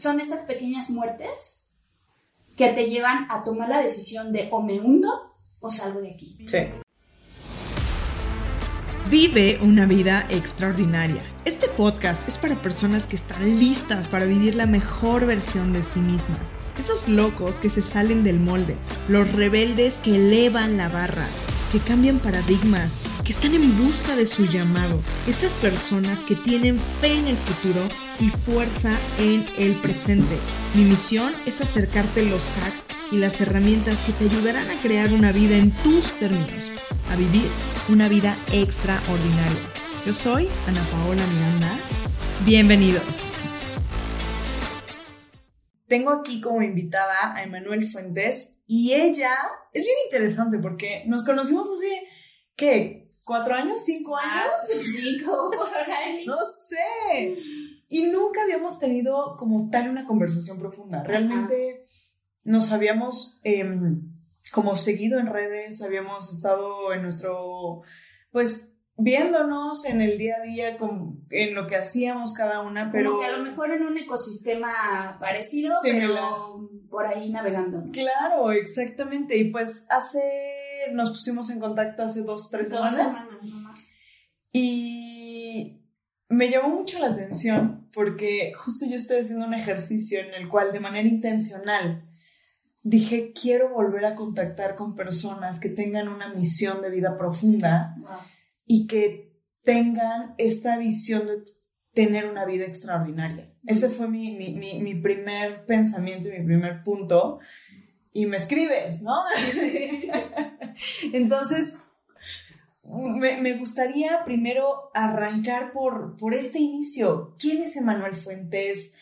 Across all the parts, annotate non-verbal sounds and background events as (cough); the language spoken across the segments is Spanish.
son esas pequeñas muertes que te llevan a tomar la decisión de o me hundo o salgo de aquí. Sí. Vive una vida extraordinaria. Este podcast es para personas que están listas para vivir la mejor versión de sí mismas. Esos locos que se salen del molde, los rebeldes que elevan la barra, que cambian paradigmas, están en busca de su llamado. Estas personas que tienen fe en el futuro y fuerza en el presente. Mi misión es acercarte los hacks y las herramientas que te ayudarán a crear una vida en tus términos, a vivir una vida extraordinaria. Yo soy Ana Paola Miranda. Bienvenidos. Tengo aquí como invitada a Emanuel Fuentes y ella es bien interesante porque nos conocimos hace, ¿qué? ¿Cuatro años? ¿Cinco Ah, años? cinco (laughs) por ahí. No sé. Y nunca habíamos tenido como tal una conversación profunda. Realmente nos habíamos em, como seguido en redes, habíamos estado en nuestro, pues viéndonos en el día a día con, en lo que hacíamos cada una, pero... Como que a lo mejor en un ecosistema parecido, Similar. pero por ahí navegando. Claro, exactamente. Y pues hace, nos pusimos en contacto hace dos, tres Dos semanas. Y me llamó mucho la atención porque justo yo estoy haciendo un ejercicio en el cual de manera intencional dije, quiero volver a contactar con personas que tengan una misión de vida profunda Wow. y que tengan esta visión de tener una vida extraordinaria. Ese fue mi, mi, mi, mi primer pensamiento y mi primer punto. Y me escribes, ¿no? (laughs) (laughs) Entonces, me, gustaría primero arrancar por, por este inicio. ¿Quién es Emanuel Fuentes?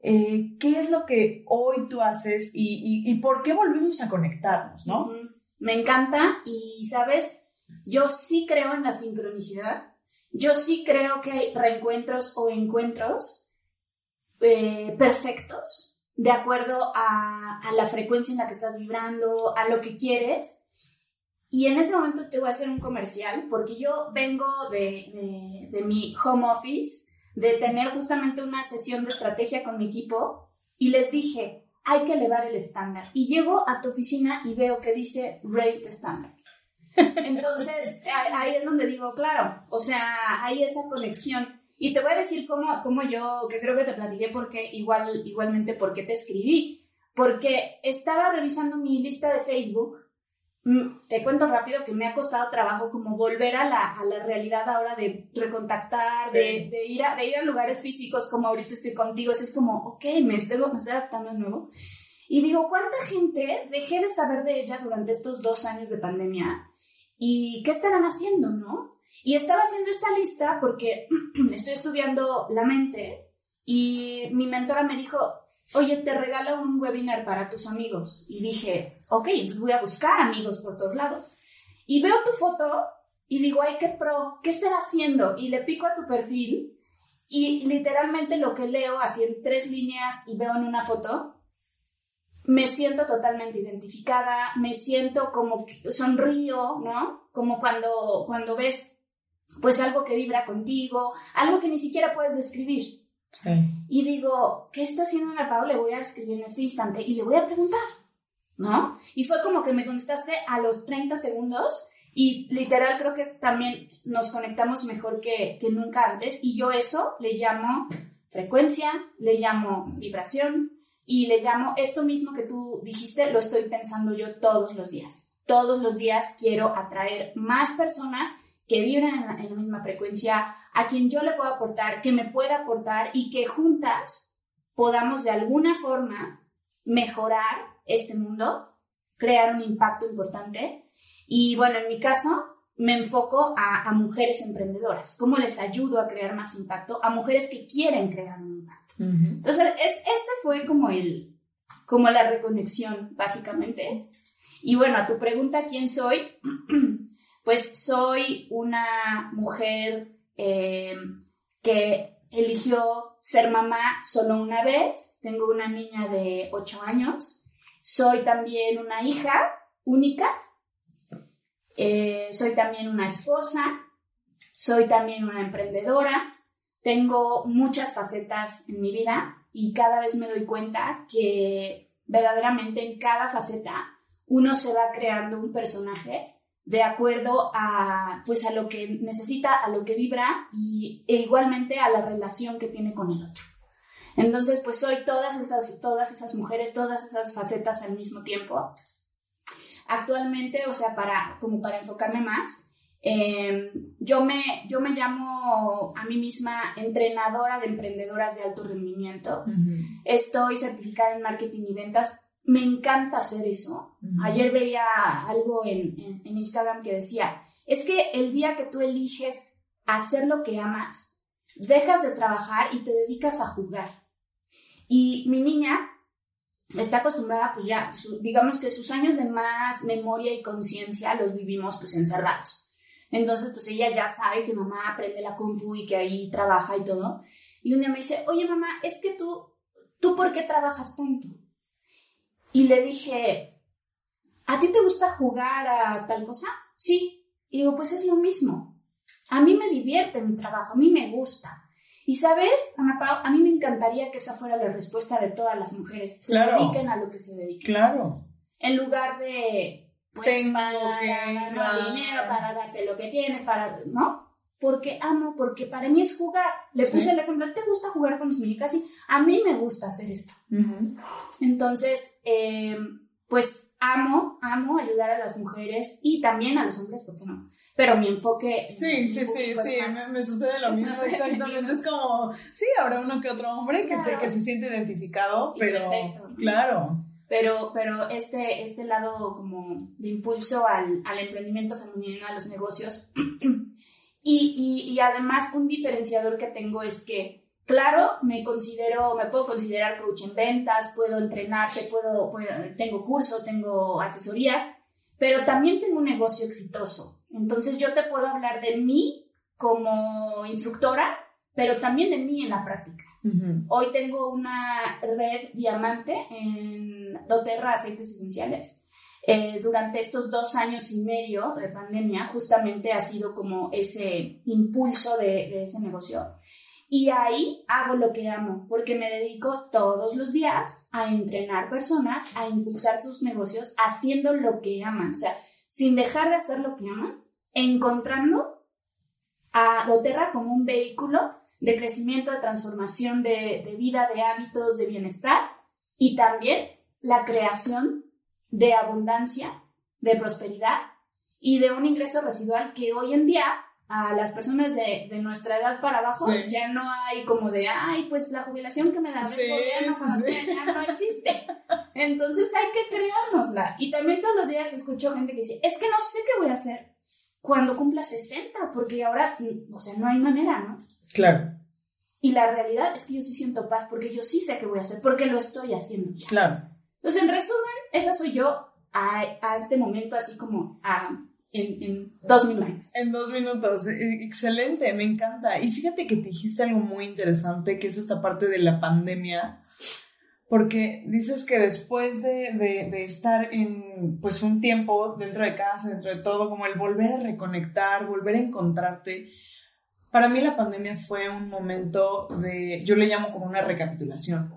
Eh, ¿Qué es lo que hoy tú haces y, y, por qué volvimos a conectarnos, no? Me encanta y, ¿sabes? Yo sí creo en la sincronicidad. Yo sí creo que hay reencuentros o encuentros eh, perfectos de acuerdo a, a la frecuencia en la que estás vibrando, a lo que quieres. Y en ese momento te voy a hacer un comercial porque yo vengo de, de- de mi home office, de tener justamente una sesión de estrategia con mi equipo y les dije, hay que elevar el estándar. Y llego a tu oficina y veo que dice raise the standard. Entonces, (laughs) ahí es donde digo, claro, o sea, hay esa conexión. Y te voy a decir cómo, cómo yo, que creo que te platiqué porque igual, igualmente porque te escribí. Porque estaba revisando mi lista de Facebook. Mm, Te cuento rápido que me ha costado trabajo como volver a la, a la realidad ahora de recontactar, de, Sí. de ir a, de ir a lugares físicos como ahorita estoy contigo. Es como, ok, me estoy, me estoy adaptando de nuevo. Y digo, ¿cuánta gente dejé de saber de ella durante estos dos años de pandemia? ¿Y qué estarán haciendo, no? Y estaba haciendo esta lista porque (clears throat) estoy estudiando la mente y mi mentora me dijo, oye, te regalo un webinar para tus amigos. Y dije, ok, entonces voy a buscar amigos por todos lados. Y veo tu foto y digo, ay, qué pro, ¿qué estará haciendo? Y le pico a tu perfil y literalmente lo que leo así en tres líneas y veo en una foto, me siento totalmente identificada, me siento como sonrío, ¿no? Como cuando, cuando ves pues algo que vibra contigo, algo que ni siquiera puedes describir. Sí. Y digo, ¿qué está haciendo Ana Paula? Le voy a escribir en este instante y le voy a preguntar, ¿no? Y fue como que me contestaste a los 30 segundos y literal creo que también nos conectamos mejor que, que nunca antes y yo eso le llamo frecuencia, le llamo vibración y le llamo esto mismo que tú dijiste, lo estoy pensando yo todos los días. Todos los días quiero atraer más personas que vibren en la, en la misma frecuencia, a quien yo le pueda aportar, que me pueda aportar y que juntas podamos de alguna forma mejorar este mundo, crear un impacto importante. Y bueno, en mi caso, me enfoco a, a mujeres emprendedoras. ¿Cómo les ayudo a crear más impacto? A mujeres que quieren crear un impacto. Ujú. Entonces, es, este fue como el, como la reconexión, básicamente. Y bueno, a tu pregunta, ¿quién soy? (clears throat) Pues soy una mujer eh, que eligió ser mamá solo una vez. Tengo una niña de 8 años. Soy también una hija única. Eh, soy también una esposa. Soy también una emprendedora. Tengo muchas facetas en mi vida y cada vez me doy cuenta que verdaderamente en cada faceta uno se va creando un personaje de acuerdo a pues a lo que necesita, a lo que vibra y e igualmente a la relación que tiene con el otro. Entonces, pues soy todas esas todas esas mujeres, todas esas facetas al mismo tiempo. Actualmente, o sea, para como para enfocarme más, Em, yo, me, yo me llamo a mí misma entrenadora de emprendedoras de alto rendimiento. Estoy certificada en marketing y ventas. Me encanta hacer eso. Ayer veía algo en, en, Instagram que decía, es que el día que tú eliges hacer lo que amas, dejas de trabajar y te dedicas a jugar. Y mi niña está acostumbrada, pues ya, digamos que sus años de más memoria y conciencia los vivimos pues encerrados. Entonces, pues ella ya sabe que mamá aprende la compu y que ahí trabaja y todo. Y un día me dice, oye mamá, es que tú, ¿tú por qué trabajas tanto? Y le dije, ¿a ti te gusta jugar a tal cosa? Sí. Y digo, pues es lo mismo. A mí me divierte mi trabajo, a mí me gusta. Y sabes, Ana Pau, a mí me encantaría que esa fuera la respuesta de todas las mujeres. Se dediquen a lo que se dediquen. Claro. En lugar de, pues Tengo para que ganar dinero, para darte lo que tienes, para, ¿no? Porque amo, porque para mí es jugar. Le puse el ejemplo, ¿te gusta jugar con tus muñecas? Sí, a mí me gusta hacer esto. Entonces, eh, pues amo, amo ayudar a las mujeres y también a los hombres, ¿por qué no? Pero mi enfoque... Sí, sí, sí, pues, sí, más- me, me sucede lo mismo, exactamente. Es como, sí, habrá uno que otro hombre que, se, que se siente identificado, Y pero perfecto. claro. Pero, pero este, este lado como de impulso al, al emprendimiento femenino, a los negocios. (clears throat) y, y, y además un diferenciador que tengo es que, claro, me considero, me puedo considerar coach en ventas, puedo entrenarte, puedo, puedo- tengo cursos, tengo asesorías, pero también tengo un negocio exitoso. Entonces yo te puedo hablar de mí como instructora, pero también de mí en la práctica. Ujú. Hoy tengo una red diamante en doTERRA Aceites Esenciales. Eh, durante estos dos años y medio de pandemia, justamente ha sido como ese impulso de, ese negocio. Y ahí hago lo que amo, porque me dedico todos los días a entrenar personas, a impulsar sus negocios haciendo lo que aman. O sea, sin dejar de hacer lo que aman, encontrando a doTERRA como un vehículo de crecimiento, de transformación de, de vida, de hábitos, de bienestar y también la creación de abundancia, de prosperidad y de un ingreso residual que hoy en día a las personas de, de nuestra edad para abajo Sí. ya no hay como de, ay, pues la jubilación que me da Sí, el gobierno sí. ya no existe. Entonces hay que creárnosla. Y también todos los días escucho gente que dice, es que no sé qué voy a hacer cuando cumpla 60, porque ahora, mm, o sea, no hay manera, ¿no? Claro, Y la realidad es que yo sí siento paz porque yo sí sé qué voy a hacer, porque lo estoy haciendo ya. claro. Entonces, en resumen, esa soy yo a, a este momento, así como a- en, en dos minutos. En dos minutos, eh, excelente, me encanta. Y fíjate que te dijiste algo muy interesante, que es esta parte de la pandemia, porque dices que después de, de- de estar en pues un tiempo dentro de casa, dentro de todo, como el volver a reconectar, volver a encontrarte, para mí la pandemia fue un momento de, yo le llamo como una recapitulación.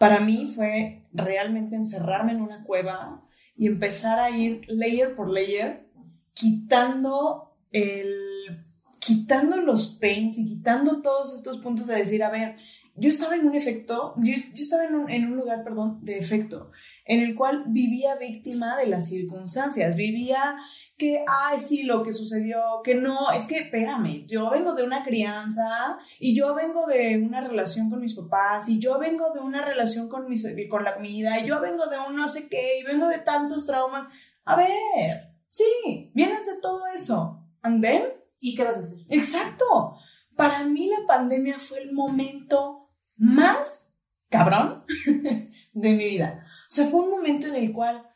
Para mí fue realmente encerrarme en una cueva y empezar a ir layer por layer quitando el quitando los pains y quitando todos estos puntos de decir, a ver, yo estaba en un efecto, yo, yo estaba en un, en un lugar, perdón, de efecto, en el cual vivía víctima de las circunstancias, vivía que, ay, sí, lo que sucedió, que no, es que, espérame, yo vengo de una crianza y yo vengo de una relación con mis papás y yo vengo de una relación con, mis, con la comida y yo vengo de un no sé qué y vengo de tantos traumas. A ver, sí, vienes de todo eso. And then, ¿Y qué vas a hacer? Exacto. Para mí la pandemia fue el momento más cabrón (laughs) de mi vida. O sea, fue un momento en el cual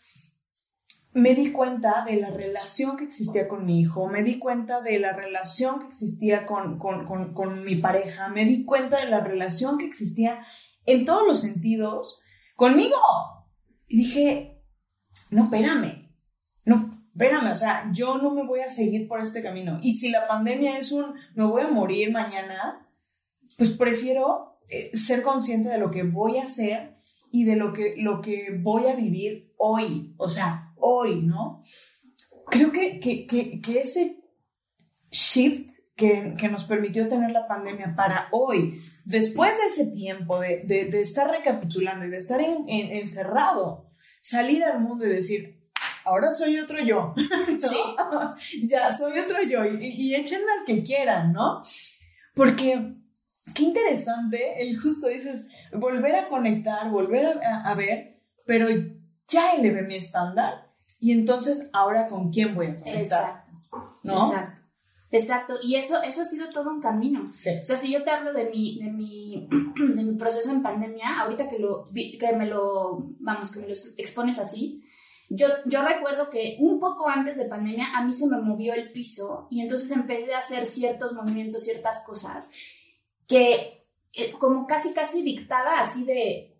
me di cuenta de la relación que existía con mi hijo, me di cuenta de la relación que existía con, con, con, con mi pareja, me di cuenta de la relación que existía en todos los sentidos conmigo. Y dije, no, espérame, no, espérame, o sea, yo no me voy a seguir por este camino. Y si la pandemia es un, me voy a morir mañana, pues prefiero eh, ser consciente de lo que voy a hacer y de lo que, lo que voy a vivir hoy, o sea, hoy, ¿no? Creo que, que, que, que ese shift que, que, nos permitió tener la pandemia para hoy, después de ese tiempo de, de, de estar recapitulando y de estar en, en, encerrado, salir al mundo y decir, ahora soy otro yo, (laughs) ¿no? sí. (laughs) ya soy otro yo y, y échenme al que quieran, ¿no? Porque qué interesante, el justo dices, volver a conectar, volver a, a ver, pero ya elevé mi estándar y entonces ahora con quién voy a conectar. Exacto. ¿No? Exacto. Exacto, y eso, eso ha sido todo un camino. Sí. O sea, si yo te hablo de mi, de mi, (clears throat) de mi proceso en pandemia, ahorita que, lo, que me lo, vamos, que me lo expones así, yo, yo recuerdo que un poco antes de pandemia a mí se me movió el piso y entonces empecé a hacer ciertos movimientos, ciertas cosas que eh, como casi, casi dictada así de,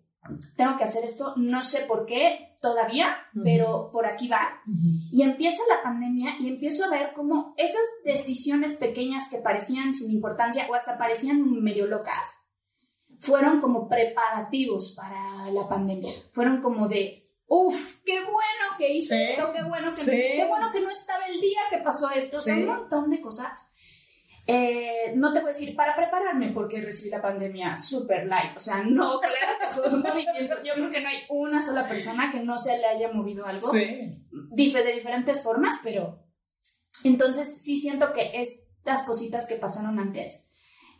tengo que hacer esto, no sé por qué todavía, uh -huh. pero por aquí va. Uh -huh. Y empieza la pandemia y empiezo a ver cómo esas decisiones pequeñas que parecían sin importancia o hasta parecían medio locas, fueron como preparativos para la pandemia. Fueron como de, uff, qué bueno que hice sí. esto, qué bueno que, sí. me, qué bueno que no estaba el día que pasó esto, o sea, un montón de cosas. Eh, no te voy a decir para prepararme porque recibí la pandemia super light, o sea, no, (laughs) claro un movimiento, yo creo que no hay una sola persona que no se le haya movido algo sí. de diferentes formas, pero entonces sí siento que estas cositas que pasaron antes,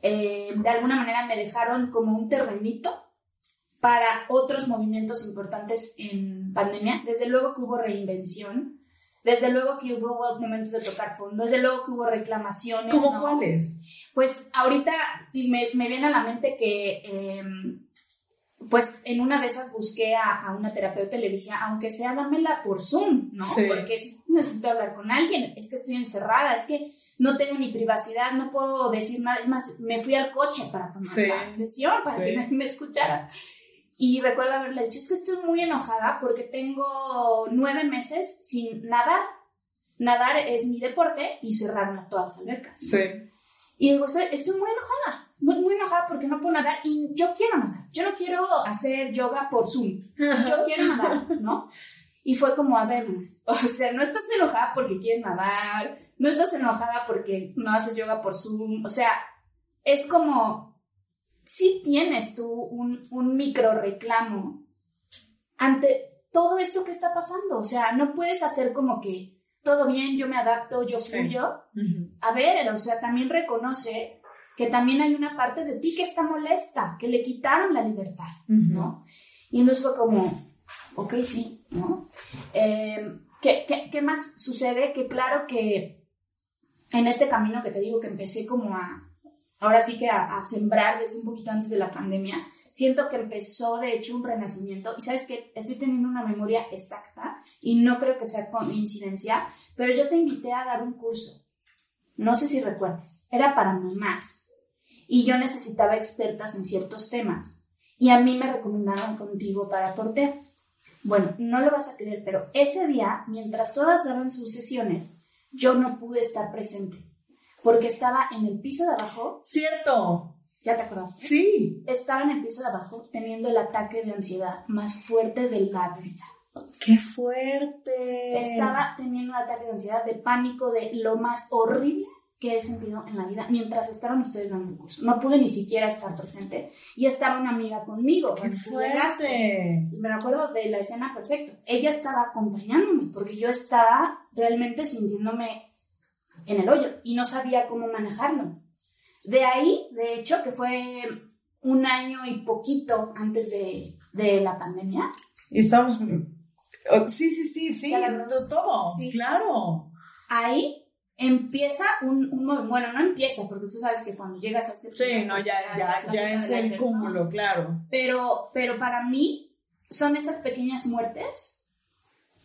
eh, de alguna manera me dejaron como un terrenito para otros movimientos importantes en pandemia, desde luego que hubo reinvención, desde luego que hubo momentos de tocar fondo, desde luego que hubo reclamaciones. ¿Cómo ¿no? cuáles? Pues ahorita me, me, viene a la mente que, eh, pues en una de esas busqué a, a, una terapeuta y le dije, aunque sea, dámela por Zoom, ¿no? Sí. Porque si necesito hablar con alguien, es que estoy encerrada, es que no tengo ni privacidad, no puedo decir nada. Es más, me fui al coche para tomar sí. la sesión, para sí. que me, me escuchara. Y recuerdo haberle dicho, es que estoy muy enojada porque tengo nueve meses sin nadar. Nadar es mi deporte y cerraron todas las albercas. Sí. Y digo, estoy, estoy muy enojada, muy, muy enojada porque no puedo nadar y yo quiero nadar. Yo no quiero hacer yoga por Zoom. Yo quiero nadar, ¿no? Y fue como, a ver, (laughs) o sea, no estás enojada porque quieres nadar, no estás enojada porque no haces yoga por Zoom. O sea, es como, sí tienes tú un, un micro reclamo ante todo esto que está pasando. O sea, no puedes hacer como que todo bien, yo me adapto, yo fluyo. Sí. Uh -huh. A ver, o sea, también reconoce que también hay una parte de ti que está molesta, que le quitaron la libertad, uh -huh. ¿no? Y entonces fue como, ok, sí, ¿no? Eh, ¿qué, qué, qué más sucede? Que claro que en este camino que te digo que empecé como a, ahora sí que a, sembrar desde un poquito antes de la pandemia, siento que empezó de hecho un renacimiento. Y sabes que estoy teniendo una memoria exacta y no creo que sea coincidencia, pero yo te invité a dar un curso, no sé si recuerdas, era para mamás. Y yo necesitaba expertas en ciertos temas. Y a mí me recomendaron contigo para porteo. Bueno, no lo vas a creer, pero ese día, mientras todas daban sus sesiones, yo no pude estar presente porque estaba en el piso de abajo. Cierto. ¿Ya te acordaste? Sí. Estaba en el piso de abajo teniendo el ataque de ansiedad más fuerte de la vida. ¡Qué fuerte! Estaba teniendo un ataque de ansiedad, de pánico, de lo más horrible que he sentido en la vida mientras estaban ustedes dando el curso. No pude ni siquiera estar presente y estaba una amiga conmigo. ¡Qué fuerte! Me acuerdo de la escena perfecto. Ella estaba acompañándome porque yo estaba realmente sintiéndome en el hoyo y no sabía cómo manejarlo. De ahí, de hecho, que fue un año y poquito antes de, de la pandemia. Y estábamos... Oh, sí, sí, sí, sí, todo. Sí. Claro. Ahí empieza un, un, bueno, no empieza, porque tú sabes que cuando llegas a hacer... Sí, no, ya, ya, ya, ya es el cúmulo, ¿no? claro. Pero, pero para mí son esas pequeñas muertes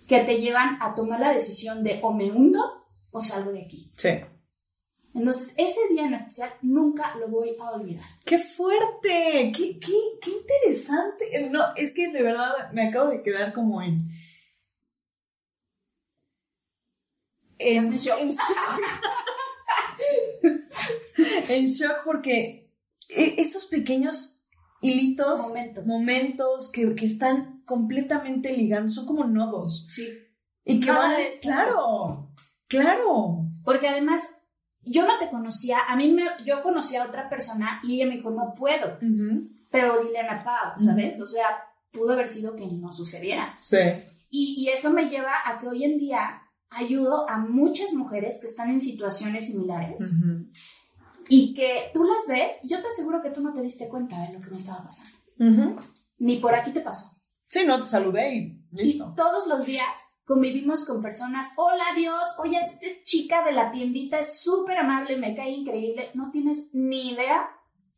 que te llevan a tomar la decisión de o me hundo o salgo de aquí. Sí. Entonces, ese día en especial nunca lo voy a olvidar. ¡Qué fuerte! ¡Qué, qué, qué interesante! No, es que de verdad me acabo de quedar como en... En, en shock. En shock. (laughs) en shock porque esos pequeños hilitos, Momentos. momentos que, que están completamente ligando, son como nodos. Sí. Y que van, claro, claro. Porque además, yo no te conocía, a mí me, yo conocía a otra persona y ella me dijo, no puedo, pero dile a Pau, ¿sabes? O sea, pudo haber sido que no sucediera. Sí. Y, y eso me lleva a que hoy en día ayudo a muchas mujeres que están en situaciones similares y que tú las ves, yo te aseguro que tú no te diste cuenta de lo que me estaba pasando. Ni por aquí te pasó. Sí, no, te saludé y Y listo. todos los días convivimos con personas, hola Dios, oye, esta chica de la tiendita es súper amable, me cae increíble. No tienes ni idea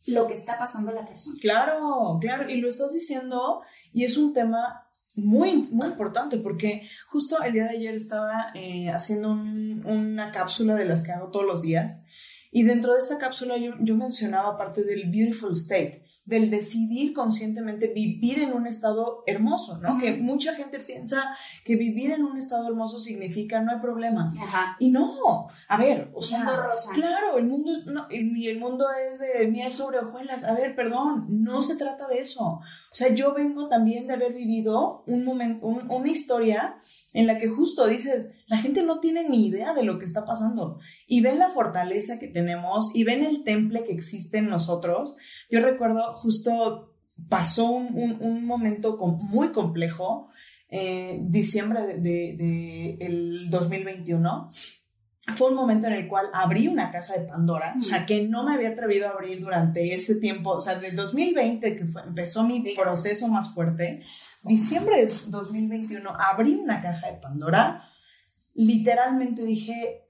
lo que está pasando a la persona. Claro, claro, y lo estás diciendo y es un tema muy, muy importante porque justo el día de ayer estaba eh, haciendo un- una cápsula de las que hago todos los días y dentro de esta cápsula yo, yo mencionaba parte del beautiful state, del decidir conscientemente vivir en un estado hermoso, ¿no? Que mucha gente piensa que vivir en un estado hermoso significa no hay problemas. Ajá. Y no, a ver, o sea, Mundo rosa. claro, el mundo, no, y el mundo es de miel sobre hojuelas. A ver, perdón, no se trata de eso. O sea, yo vengo también de haber vivido un momento, un- una historia en la que justo dices, la gente no tiene ni idea de lo que está pasando y ven la fortaleza que tenemos y ven el temple que existe en nosotros. Yo recuerdo justo pasó un, un- un momento com- muy complejo, eh, diciembre de, de- de el 2021. Fue un momento en el cual abrí una caja de Pandora, o sea, que no me había atrevido a abrir durante ese tiempo, o sea, de 2020, que fue- empezó mi Sí. proceso más fuerte, diciembre de 2021, abrí una caja de Pandora, literalmente dije,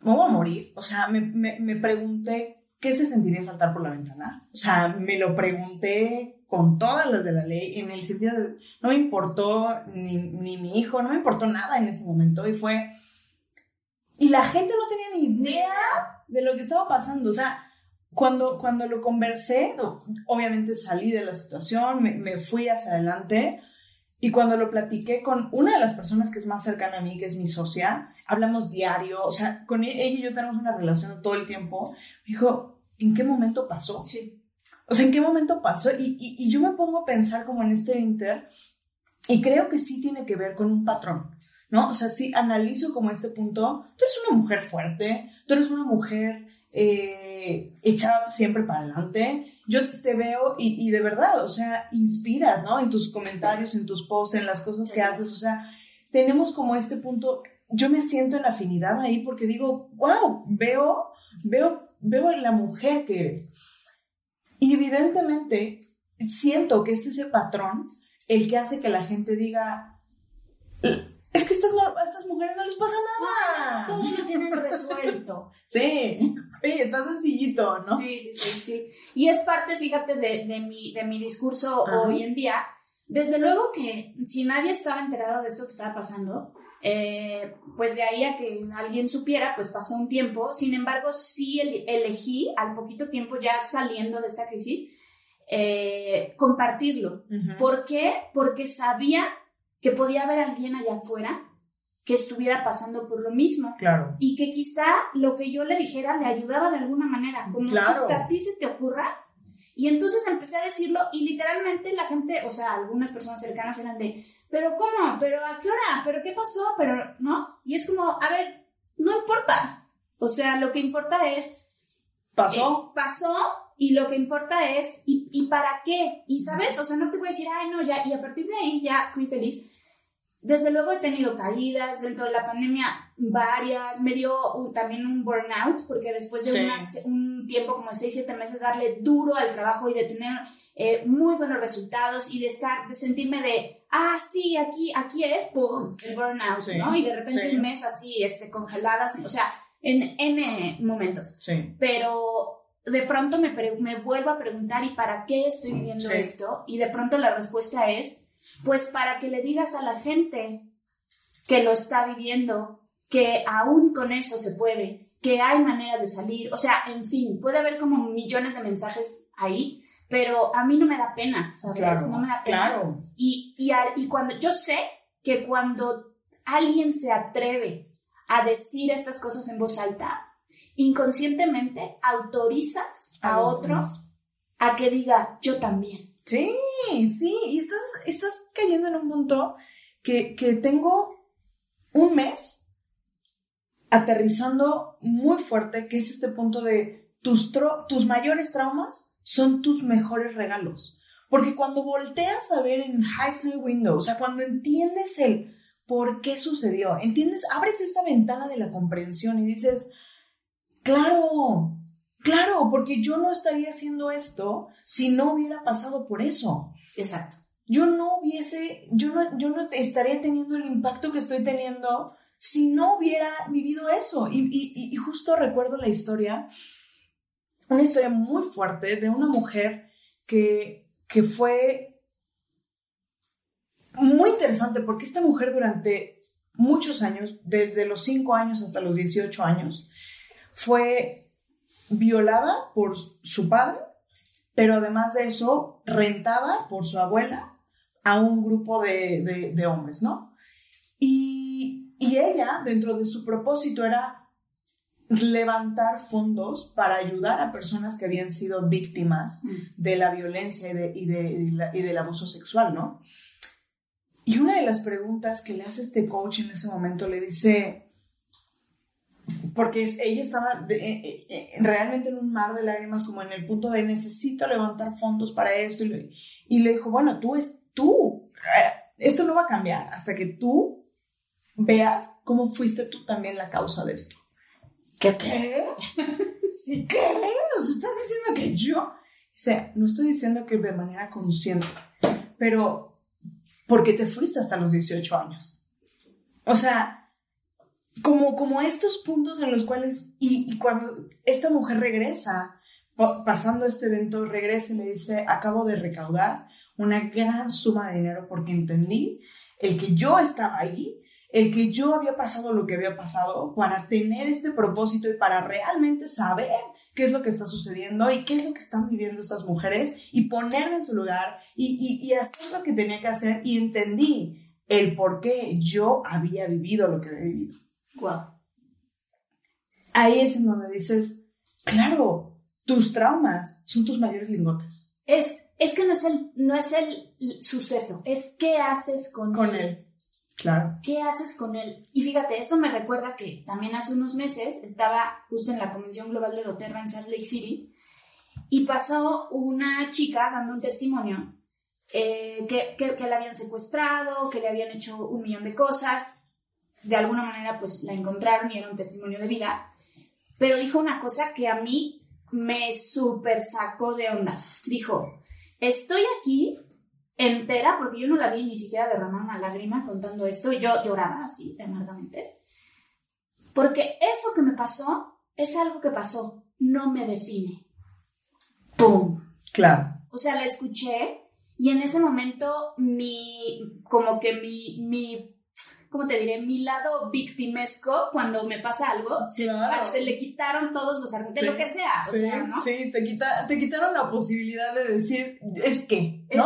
me voy a morir, o sea, me, me, pregunté, ¿qué se sentiría saltar por la ventana? O sea, me lo pregunté con todas las de la ley, en el sentido de, no me importó ni, ni mi hijo, no me importó nada en ese momento, y fue... Y la gente no tenía ni idea de lo que estaba pasando. O sea, cuando, cuando lo conversé, obviamente salí de la situación, me, me fui hacia adelante. Y cuando lo platiqué con una de las personas que es más cercana a mí, que es mi socia, hablamos diario, o sea, con e- ella y yo tenemos una relación todo el tiempo. Me dijo, ¿en qué momento pasó? Sí. O sea, ¿en qué momento pasó? Y, y, y yo me pongo a pensar como en este inter, y creo que sí tiene que ver con un patrón, ¿no? O sea, sí analizo como este punto, tú eres una mujer fuerte, tú eres una mujer eh, siempre para adelante, yo te veo y, y de verdad, o sea, inspiras, ¿no? En tus comentarios, en tus posts, en las cosas que haces, o sea, tenemos como este punto, yo me siento en afinidad ahí porque digo, wow, veo, veo, veo en la mujer que eres. Y evidentemente siento que este es el patrón el que hace que la gente diga, es que estas, a estas mujeres no les pasa nada. Todos lo tienen resuelto. (laughs) Sí, sí, está sencillito, ¿no? Sí, sí, sí, sí. Y es parte, fíjate, de, de mi, de mi discurso Ajá. hoy en día. Desde luego que si nadie estaba enterado de esto que estaba pasando, eh, pues de ahí a que alguien supiera, pues pasó un tiempo. Sin embargo, sí el- elegí al poquito tiempo ya saliendo de esta crisis, eh, compartirlo. Ujú. ¿Por qué? Porque sabía que podía haber alguien allá afuera que estuviera pasando por lo mismo Claro. y que quizá lo que yo le dijera le ayudaba de alguna manera, como Claro. que a ti se te ocurra. Y entonces empecé a decirlo y literalmente la gente, o sea, algunas personas cercanas eran de, pero ¿cómo? ¿Pero a qué hora? ¿Pero qué pasó? ¿Pero no? Y es como, a ver, no importa. O sea, lo que importa es Pasó. eh, pasó y lo que importa es, ¿y, ¿y para qué? Y sabes, o sea, no te voy a decir, ay, no, ya, y a partir de ahí ya fui feliz. Desde luego he tenido caídas dentro de la pandemia, varias, me dio también un burnout, porque después de Sí. unas- un tiempo como 6, 7 meses darle duro al trabajo y de tener eh, muy buenos resultados y de estar, de sentirme de, ah, sí, aquí, aquí es, pum, el burnout, Sí, ¿no? Y de repente sí. un mes así, este, congeladas, o sea, en N momentos Sí. pero de pronto me, me vuelvo a preguntar, ¿y para qué estoy viviendo Sí. esto? Y de pronto la respuesta es, pues para que le digas a la gente que lo está viviendo, que aún con eso se puede, que hay maneras de salir, o sea, en fin, puede haber como millones de mensajes ahí, pero a mí no me da pena, ¿sabes? Claro. no me da pena. Claro. Y, y, a- y cuando yo sé que cuando alguien se atreve a decir estas cosas en voz alta, inconscientemente autorizas a, los otro demás. a que diga yo también. Sí, sí, y estás, estás cayendo en un punto que, que tengo un mes aterrizando muy fuerte, que es este punto de tus, tus mayores traumas son tus mejores regalos. Porque cuando volteas a ver en High Window, o sea, cuando entiendes el por qué sucedió, entiendes, abres esta ventana de la comprensión y dices, claro, claro, porque yo no estaría haciendo esto si no hubiera pasado por eso. Exacto. Yo no hubiese, yo no, yo no estaría teniendo el impacto que estoy teniendo si no hubiera vivido eso. Y, y, y justo recuerdo la historia, una historia muy fuerte de una mujer que, que fue muy interesante porque esta mujer durante muchos años, desde los 5 años hasta los 18 años, fue violada por su padre, pero además de eso, rentada por su abuela a un grupo de, de, de hombres, ¿no? Y, y ella, dentro de su propósito, era levantar fondos para ayudar a personas que habían sido víctimas Mm. de la violencia y, de, y, de, y, la- y del abuso sexual, ¿no? Y una de las preguntas que le hace este coach en ese momento le dice, porque ella estaba de- eh, eh, realmente en un mar de lágrimas, como en el punto de necesito levantar fondos para esto, y le, y le dijo, bueno, tú es tú, Eh, esto no va a cambiar hasta que tú veas cómo fuiste tú también la causa de esto. ¿Qué? ¿Qué? (laughs) Sí. ¿Qué? ¿Nos estás diciendo que yo? O sea, no estoy diciendo que de manera consciente, pero porque te fuiste hasta los 18 años. O sea, como, como estos puntos en los cuales, y, y cuando esta mujer regresa, pa- pasando este evento, regresa y le dice, acabo de recaudar una gran suma de dinero porque entendí el que yo estaba ahí, el que yo había pasado lo que había pasado para tener este propósito y para realmente saber qué es lo que está sucediendo y qué es lo que están viviendo estas mujeres y ponerme en su lugar y, y, y hacer lo que tenía que hacer y entendí el por qué yo había vivido lo que había vivido. Wow. Ahí es en donde dices, claro, tus traumas son tus mayores lingotes. Es, es que no es, el, no es el suceso, es qué haces con, Con él. Claro. ¿Qué haces con él? Y fíjate, esto me recuerda que también hace unos meses estaba justo en la Convención Global de Doterra en Salt Lake City y pasó una chica dando un testimonio eh, que, que, que la habían secuestrado, que le habían hecho un millón de cosas. De alguna manera, pues la encontraron y era un testimonio de vida. Pero dijo una cosa que a mí me súper sacó de onda. Dijo, estoy aquí entera, porque yo no la vi ni siquiera derramar una lágrima contando esto, y yo lloraba así, amargamente. Porque eso que me pasó es algo que pasó, no me define. ¡Pum! Claro. O sea, la escuché y en ese momento mi, como que mi, mi, ¿cómo te diré? Mi lado victimesco, cuando me pasa algo, se, Claro. se le quitaron todos los argumentos, Sí, lo que sea, o sea, ¿no? sí, te, quita- te quitaron la posibilidad de decir, es que, (laughs) ¿no?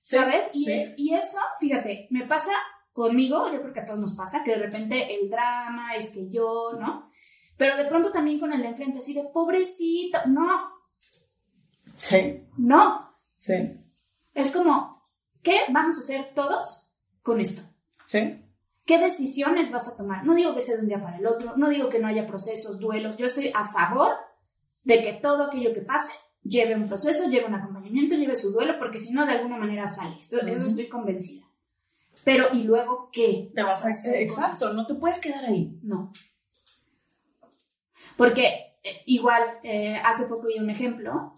¿Sabes? Y, es- y eso, fíjate, me pasa conmigo, yo creo que a todos nos pasa, que de repente el drama es que yo, ¿no? Pero de pronto también con el de enfrente, así de pobrecito, no, Sí, no. sí, Es como, ¿qué vamos a hacer todos con esto? Sí. ¿Qué decisiones vas a tomar? No digo que sea de un día para el otro, no digo que no haya procesos, duelos, yo estoy a favor de que todo aquello que pase lleve un proceso, lleve un acompañamiento, lleve su duelo, porque si no, de alguna manera sale. Eso, eso estoy convencida. Pero, ¿y luego qué? Te vas a, hacer exacto, no te puedes quedar ahí. no. Porque eh, igual, eh, hace poco vi un ejemplo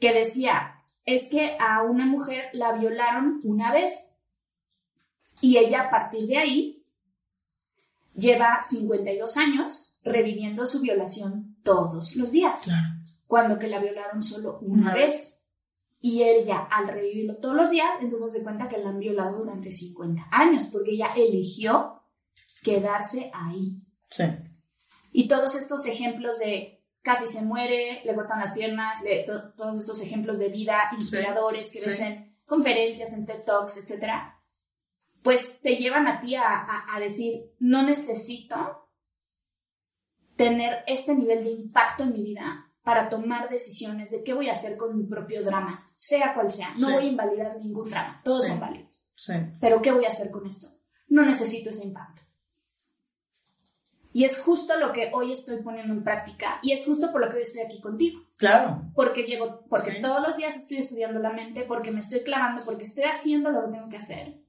que decía, es que a una mujer la violaron una vez y ella a partir de ahí lleva 52 años reviviendo su violación todos los días, Claro. cuando que la violaron solo una Una vez. Y ella, al revivirlo todos los días, entonces se cuenta que la han violado durante 50 años, porque ella eligió quedarse ahí. Sí. Y todos estos ejemplos de casi se muere, le cortan las piernas, le- to- todos estos ejemplos de vida inspiradores que sí. ves en conferencias, en TED Talks, etcétera, pues te llevan a ti a, a- a decir, no necesito tener este nivel de impacto en mi vida para tomar decisiones de qué voy a hacer con mi propio drama, sea cual sea. No Sí. voy a invalidar ningún drama, todos Sí. son válidos. Sí. Pero ¿qué voy a hacer con esto? No necesito ese impacto. Y es justo lo que hoy estoy poniendo en práctica y es justo por lo que hoy estoy aquí contigo. Claro. Porque llevo, porque todos los días estoy estudiando la mente, porque me estoy clavando, porque estoy haciendo lo que tengo que hacer.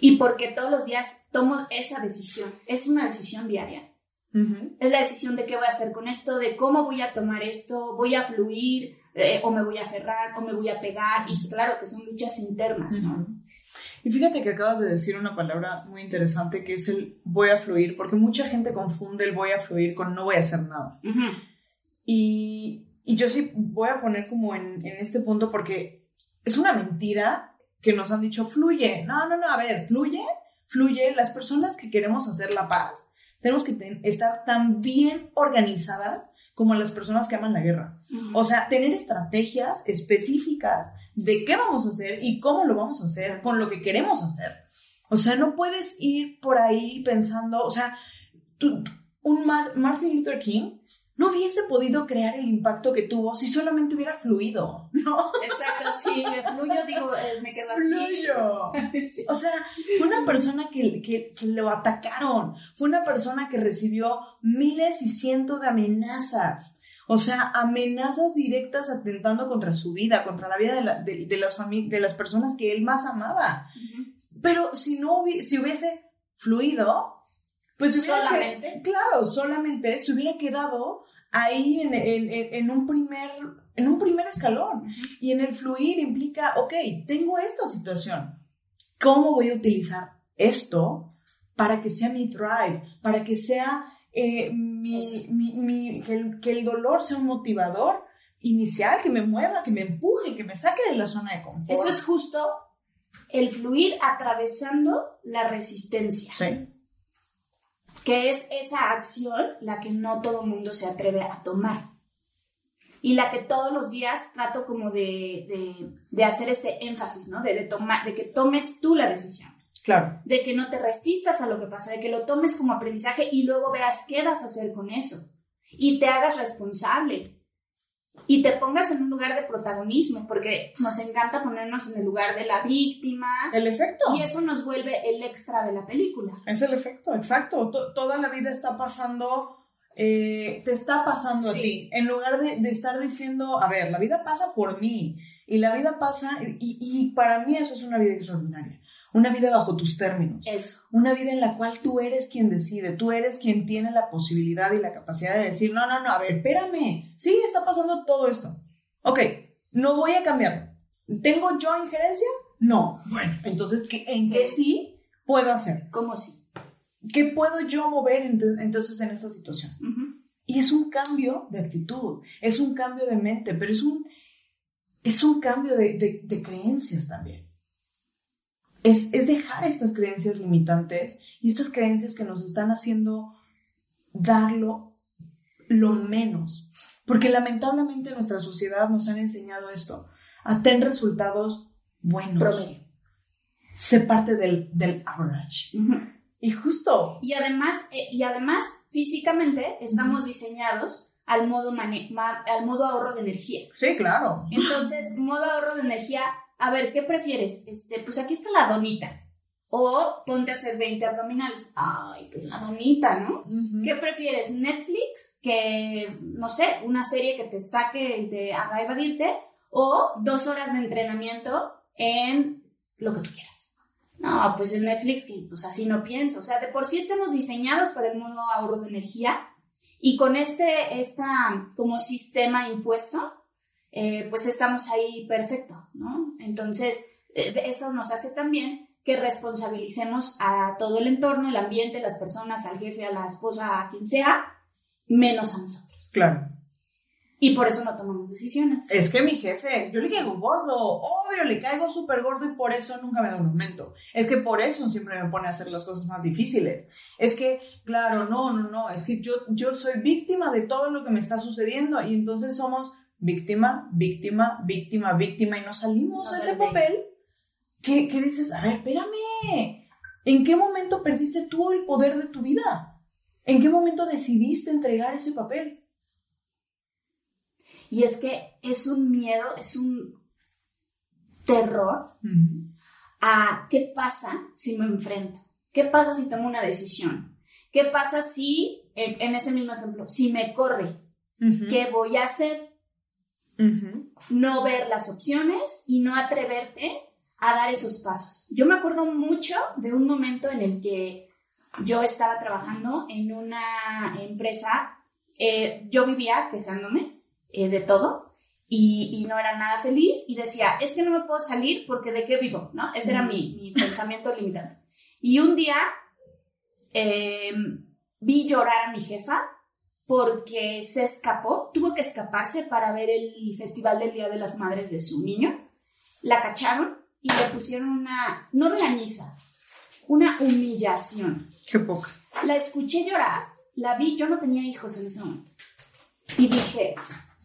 Y porque todos los días tomo esa decisión. Es una decisión diaria. Ujú. Es la decisión de qué voy a hacer con esto, de cómo voy a tomar esto, voy a fluir, eh, o me voy a aferrar, o me voy a pegar. Y claro que son luchas internas, ¿no? Ujú. Y fíjate que acabas de decir una palabra muy interesante que es el voy a fluir, porque mucha gente confunde el voy a fluir con no voy a hacer nada. Ujú. Y, y yo sí voy a poner como en, en este punto porque es una mentira que nos han dicho fluye. No, no, no, a ver, fluye, fluye. Las personas que queremos hacer la paz, tenemos que ten- estar tan bien organizadas como las personas que aman la guerra. O sea, tener estrategias específicas de qué vamos a hacer y cómo lo vamos a hacer con lo que queremos hacer. O sea, no puedes ir por ahí pensando, o sea, tú- un Ma- Martin Luther King no hubiese podido crear el impacto que tuvo si solamente hubiera fluido, ¿no? Exacto, sí, me fluyo, digo, eh, me quedo aquí. Fluyo. (laughs) Sí. O sea, fue una persona que, que, que lo atacaron, fue una persona que recibió miles y cientos de amenazas. O sea, amenazas directas atentando contra su vida, contra la vida de, la- de- de las, de las personas que él más amaba. Pero si no hubi- si hubiese fluido, pues que- Solamente. claro, solamente se hubiera quedado ahí en, en- en- un primer, en un primer escalón. Y en el fluir implica, ok, tengo esta situación. ¿Cómo voy a utilizar esto para que sea mi drive, para que sea eh, mi, mi- mi- que, el, que el dolor sea un motivador inicial, que me mueva, que me empuje, que me saque de la zona de confort? Eso es justo el fluir atravesando la resistencia, Sí. Que es esa acción la que no todo mundo se atreve a tomar. Y la que todos los días trato como de, de- de hacer este énfasis, ¿no? De, de, de que tomes tú la decisión, Claro. de que no te resistas a lo que pasa, de que lo tomes como aprendizaje y luego veas qué vas a hacer con eso. Y te hagas responsable. Y te pongas en un lugar de protagonismo, porque nos encanta ponernos en el lugar de la víctima, El efecto. y eso nos vuelve el extra de la película. Es el efecto, exacto. To- toda la vida está pasando, eh, te está pasando Sí. a ti. En lugar de, de estar diciendo, a ver, la vida pasa por mí. Y la vida pasa, y, y para mí eso es una vida extraordinaria. Una vida bajo tus términos. Eso. Una vida en la cual tú eres quien decide, tú eres quien tiene la posibilidad y la capacidad de decir, no, no, no, a ver, espérame. Sí, está pasando todo esto. Ok, no voy a cambiarlo. ¿Tengo yo injerencia? No. Bueno, entonces, ¿qué- ¿en qué sí puedo hacer? Como si. ¿Qué puedo yo mover ent- entonces en esta situación? Y es un cambio de actitud, es un cambio de mente, pero es un, es un cambio de, de- de creencias también. Es, es dejar estas creencias limitantes y estas creencias que nos están haciendo darlo lo menos. Porque lamentablemente nuestra sociedad nos han enseñado esto, a tener resultados buenos. Promedio. Sé parte del, del average. Y justo, Y además, eh, y además, físicamente estamos diseñados al modo, mane- ma- al modo ahorro de energía. sí, claro. Entonces, modo ahorro de energía, a ver, ¿qué prefieres? Este, pues aquí está la donita. O ponte a hacer 20 abdominales. Ay, pues la donita, ¿no? ¿Qué prefieres? ¿Netflix? Que, no sé, una serie que te saque y te haga evadirte. O dos horas de entrenamiento en lo que tú quieras. No, pues en Netflix, pues así no pienso. O sea, de por sí estamos diseñados para el modo ahorro de energía. Y con este, esta como sistema impuesto, eh, pues estamos ahí perfecto, ¿no? Entonces, eh, eso nos hace también que responsabilicemos a todo el entorno, el ambiente, las personas, al jefe, a la esposa, a quien sea, menos a nosotros. Claro. Y por eso no tomamos decisiones. Es que mi jefe, yo le caigo gordo, obvio, le caigo súper gordo y por eso nunca me da un aumento. Es que por eso siempre me pone a hacer las cosas más difíciles. Es que, claro, no, no, no, es que yo, yo soy víctima de todo lo que me está sucediendo y entonces somos víctima, víctima, víctima, víctima y nos salimos de ese papel que, que dices, a ver, espérame, ¿en qué momento perdiste tú el poder de tu vida? ¿En qué momento decidiste entregar ese papel? Y es que es un miedo, es un terror a qué pasa si me enfrento, qué pasa si tomo una decisión, qué pasa si, en ese mismo ejemplo, si me corre, ¿qué voy a hacer? No ver las opciones y no atreverte a dar esos pasos. Yo me acuerdo mucho de un momento en el que yo estaba trabajando en una empresa, eh, yo vivía quejándome eh, de todo y, no era nada feliz y decía, es que no me puedo salir porque de qué vivo, ¿no? Ese era mi, mi pensamiento limitante. Y un día eh, vi llorar a mi jefa porque se escapó, tuvo que escaparse para ver el festival del Día de las Madres de su niño. La cacharon y le pusieron una, no regañiza, una humillación. Qué poca. La escuché llorar, la vi, yo no tenía hijos en ese momento. Y dije,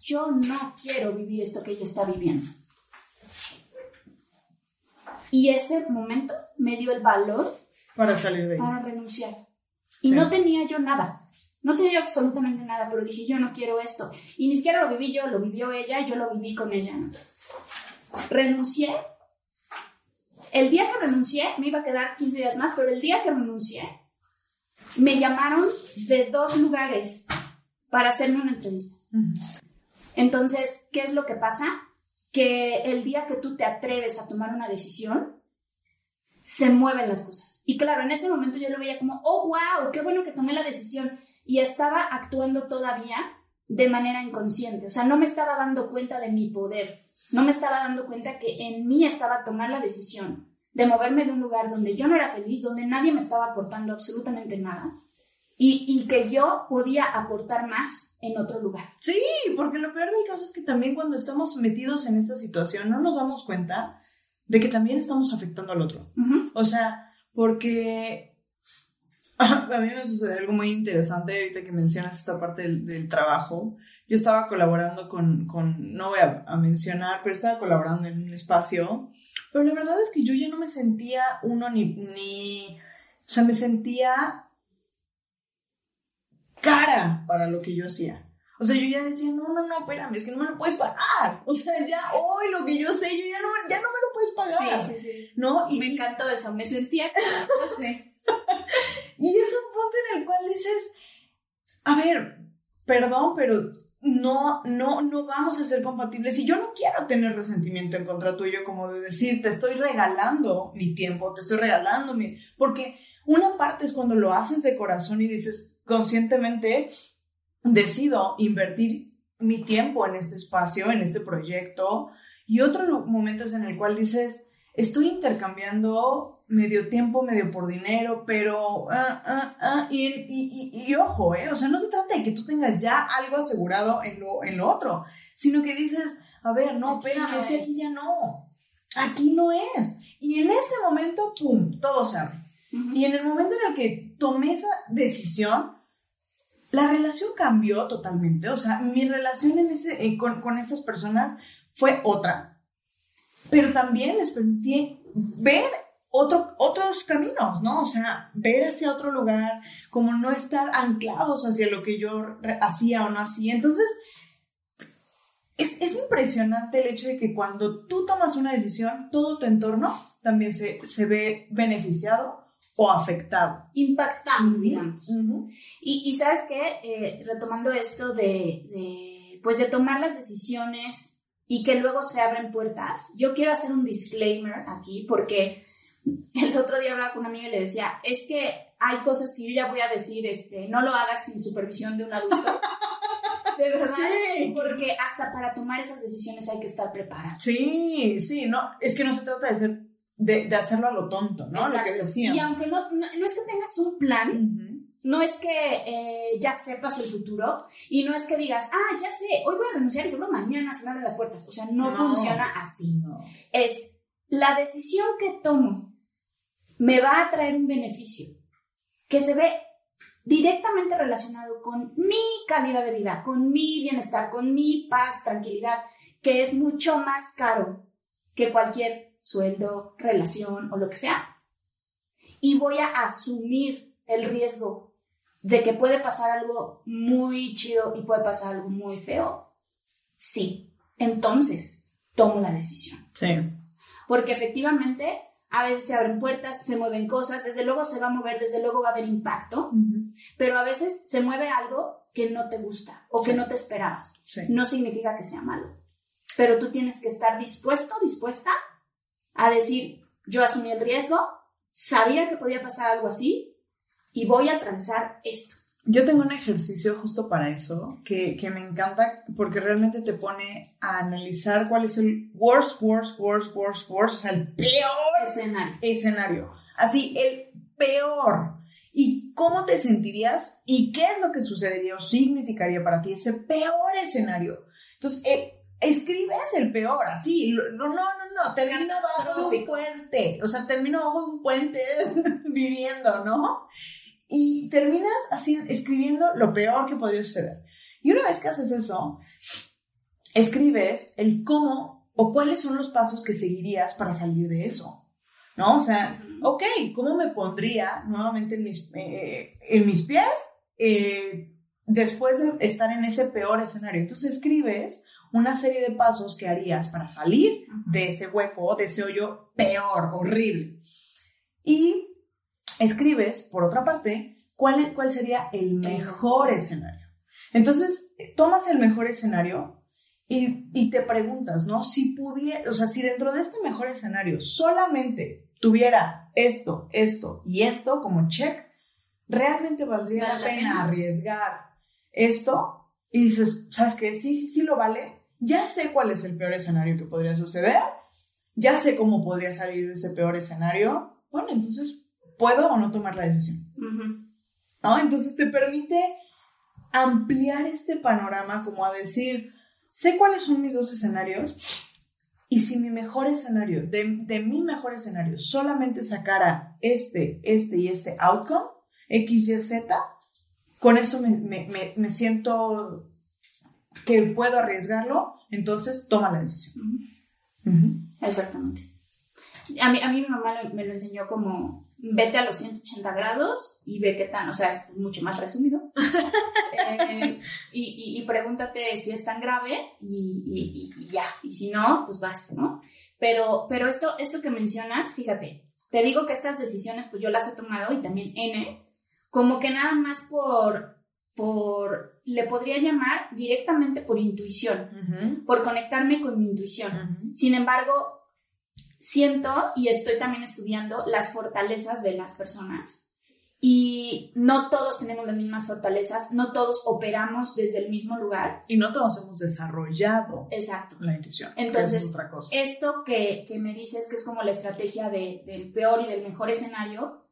yo no quiero vivir esto que ella está viviendo. Y ese momento me dio el valor para salir de ahí. Para renunciar. Y no tenía yo nada. No tenía absolutamente nada, pero dije, yo no quiero esto. Y ni siquiera lo viví yo, lo vivió ella y yo lo viví con ella. Renuncié. El día que renuncié, me iba a quedar 15 días más, pero el día que renuncié, me llamaron de dos lugares para hacerme una entrevista. Entonces, ¿qué es lo que pasa? Que el día que tú te atreves a tomar una decisión, se mueven las cosas. Y claro, en ese momento yo lo veía como, oh, wow, qué bueno que tomé la decisión. Y estaba actuando todavía de manera inconsciente. O sea, no me estaba dando cuenta de mi poder. No me estaba dando cuenta que en mí estaba tomar la decisión de moverme de un lugar donde yo no era feliz, donde nadie me estaba aportando absolutamente nada, y, que yo podía aportar más en otro lugar. Sí, porque lo peor del caso es que también cuando estamos metidos en esta situación no nos damos cuenta de que también estamos afectando al otro. O sea, porque a mí me sucede algo muy interesante ahorita que mencionas esta parte del, trabajo. Yo estaba colaborando con, con no voy a, a, mencionar, pero estaba colaborando en un espacio, pero la verdad es que yo ya no me sentía uno ni, ni o sea, me sentía cara para lo que yo hacía. O sea, yo ya decía, no, no, no, espérame, es que no me lo puedes pagar. (laughs) O sea, ya hoy lo que yo sé, yo ya no, ya no me lo puedes pagar. Sí, sí, sí. ¿No? Y, me encantó eso, me sentía no sé. Y es un punto en el cual dices, a ver, perdón, pero no, no, no vamos a ser compatibles. Y yo no quiero tener resentimiento en contra tuyo, como de decir, te estoy regalando mi tiempo, te estoy regalando mi. Porque una parte es cuando lo haces de corazón y dices, conscientemente decido invertir mi tiempo en este espacio, en este proyecto, y otro momento es en el cual dices, estoy intercambiando medio tiempo, medio por dinero, pero, ah, ah, ah, y, ojo, ¿eh? o sea, no se trata de que tú tengas ya algo asegurado en lo, en lo otro, sino que dices, a ver, no, espérame, es que aquí ya no, aquí no es. Y en ese momento, ¡pum!, todo se abre. Y en el momento en el que tomé esa decisión, la relación cambió totalmente. O sea, mi relación en ese, eh, con, estas personas fue otra. Pero también les permití ver otro, otros caminos, ¿no? O sea, ver hacia otro lugar, como no estar anclados hacia lo que yo hacía o no hacía. Entonces, es, es, impresionante el hecho de que cuando tú tomas una decisión, todo tu entorno también se, se ve beneficiado o afectado. Impactado, digamos. y, sabes qué, eh, retomando esto de, pues de tomar las decisiones y que luego se abren puertas, yo quiero hacer un disclaimer aquí porque (laughs) el otro día hablaba con una amiga y le decía, es que hay cosas que yo ya voy a decir, este, no lo hagas sin supervisión de un adulto. (laughs) De verdad, porque hasta para tomar esas decisiones hay que estar preparado. Sí, sí, no, es que no se trata de ser de, hacerlo a lo tonto, ¿no? Lo que decían. Y aunque no, no, es que tengas un plan, no es que eh, ya sepas el futuro y no es que digas, ah, ya sé, hoy voy a renunciar y seguro mañana se me abren las puertas. O sea, no, funciona así. Es la decisión que tomo me va a traer un beneficio que se ve directamente relacionado con mi calidad de vida, con mi bienestar, con mi paz, tranquilidad, que es mucho más caro que cualquier sueldo, relación o lo que sea. Y voy a asumir el riesgo de que puede pasar algo muy chido y puede pasar algo muy feo Sí. Entonces, tomo la decisión. Sí. Porque efectivamente, a veces se abren puertas, se mueven cosas, desde luego se va a mover, desde luego va a haber impacto, pero a veces se mueve algo que no te gusta o que no te esperabas. Sí. No significa que sea malo, pero tú tienes que estar dispuesto, dispuesta a decir, yo asumí el riesgo, sabía que podía pasar algo así y voy a transar esto. Yo tengo un ejercicio justo para eso que, que me encanta porque realmente te pone a analizar cuál es el worst, worst, worst, worst, worst, o sea, el peor Escenario. escenario. Así, el peor. ¿Y cómo te sentirías? ¿Y qué es lo que sucedería o significaría para ti ese peor escenario? Entonces, eh, escribes el peor, así. No, no, no, no. Termino abajo de un puente. O sea, termino abajo de un puente (laughs) viviendo, ¿no? Y terminas así escribiendo lo peor que podría suceder. Y una vez que haces eso, escribes el cómo o cuáles son los pasos que seguirías para salir de eso. ¿No? O sea, ok, ¿cómo me pondría nuevamente en mis, eh, en mis pies eh, después de estar en ese peor escenario? Entonces escribes una serie de pasos que harías para salir de ese hueco, de ese hoyo peor, horrible. Y escribes, por otra parte, cuál, cuál sería el mejor escenario. Entonces, tomas el mejor escenario y, y te preguntas, ¿no? Si pudiera, o sea, si dentro de este mejor escenario solamente tuviera esto, esto y esto como check, realmente valdría ¿Vale la la pena pena? arriesgar esto y dices, ¿sabes qué? Sí, sí, sí lo vale. Ya sé cuál es el peor escenario que podría suceder. Ya sé cómo podría salir de ese peor escenario. Bueno, entonces, ¿puedo o no tomar la decisión? Ujú. ¿no? Entonces te permite ampliar este panorama como a decir, sé cuáles son mis dos escenarios y si mi mejor escenario, de, de mi mejor escenario, solamente sacara este, este y este outcome, X, Y, Z, con eso me, me- me- me siento que puedo arriesgarlo, entonces toma la decisión. Ujú. Ujú. Exactamente. A mí, a mí mi mamá lo- me lo enseñó como vete a los 180 grados y ve qué tan, o sea, es mucho más resumido. (laughs) Eh, y, y- y pregúntate si es tan grave y, ya, y si no, pues vas, ¿no? Pero, pero esto, esto que mencionas, fíjate, te digo que estas decisiones pues yo las he tomado y también N, como que nada más por, por, le podría llamar directamente por intuición, por conectarme con mi intuición. Sin embargo, siento y estoy también estudiando las fortalezas de las personas. Y no todos tenemos las mismas fortalezas, no todos operamos desde el mismo lugar. Y no todos hemos desarrollado Exacto. la intuición. Entonces, es otra cosa. Esto que, que me dices que es como la estrategia de- del peor y del mejor escenario,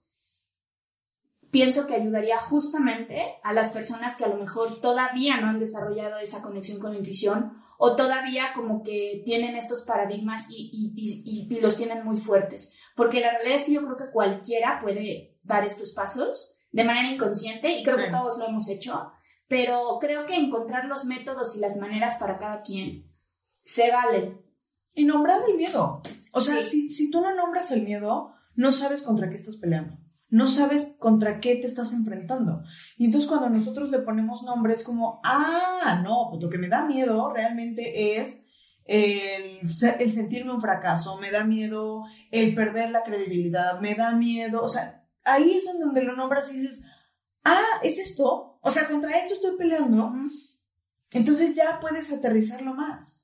pienso que ayudaría justamente a las personas que a lo mejor todavía no han desarrollado esa conexión con la intuición o todavía como que tienen estos paradigmas y, y- y- y los tienen muy fuertes. Porque la realidad es que yo creo que cualquiera puede dar estos pasos de manera inconsciente y creo Sí. que todos lo hemos hecho, pero creo que encontrar los métodos y las maneras para cada quien se vale. Y nombrar el miedo. O sea, Sí. si, si tú no nombras el miedo, no sabes contra qué estás peleando. No sabes contra qué te estás enfrentando. Y entonces cuando nosotros le ponemos nombres como, ah, no, pues lo que me da miedo realmente es el, el sentirme un fracaso, me da miedo el perder la credibilidad, me da miedo, o sea, ahí es en donde lo nombras y dices, ah, es esto, o sea, contra esto estoy peleando, entonces ya puedes aterrizarlo más.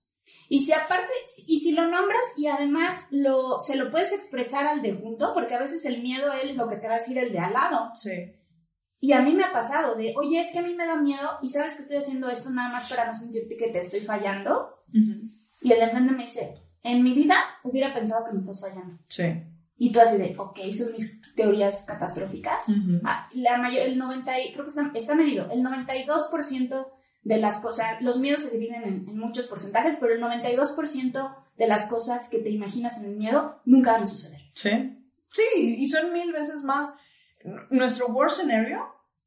Y si aparte, y si lo nombras y además lo, se lo puedes expresar al de junto, porque a veces el miedo es lo que te va a decir el de al lado. Sí. Y a mí me ha pasado de, oye, es que a mí me da miedo y sabes que estoy haciendo esto nada más para no sentirte que te estoy fallando. Y el de enfrente me dice, en mi vida hubiera pensado que me estás fallando. Sí. Y tú así de, ok, son mis teorías catastróficas. Ujú. Ah, la mayor, el 90, y- creo que está, está medido, el 92% de las cosas, los miedos se dividen en, en muchos porcentajes, pero el 92% de las cosas que te imaginas en el miedo nunca van a suceder. Sí. Sí, y son mil veces más. Nuestro worst scenario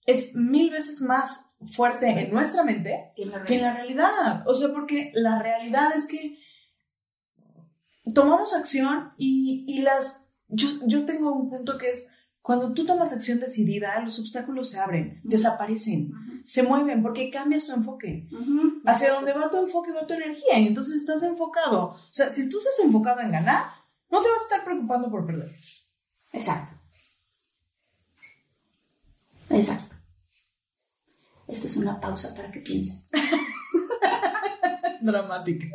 es mil veces más fuerte en nuestra mente Que en la que en la realidad. O sea, porque la realidad es que tomamos acción y, y las. Yo, yo tengo un punto que es cuando tú tomas acción decidida, los obstáculos se abren, desaparecen. Ujú. Se mueven porque cambia su enfoque. Hacia donde va tu enfoque va tu energía y entonces estás enfocado. O sea, si tú estás enfocado en ganar, no te vas a estar preocupando por perder. Exacto. Exacto. Esto es una pausa para que piensen. (laughs) Dramática.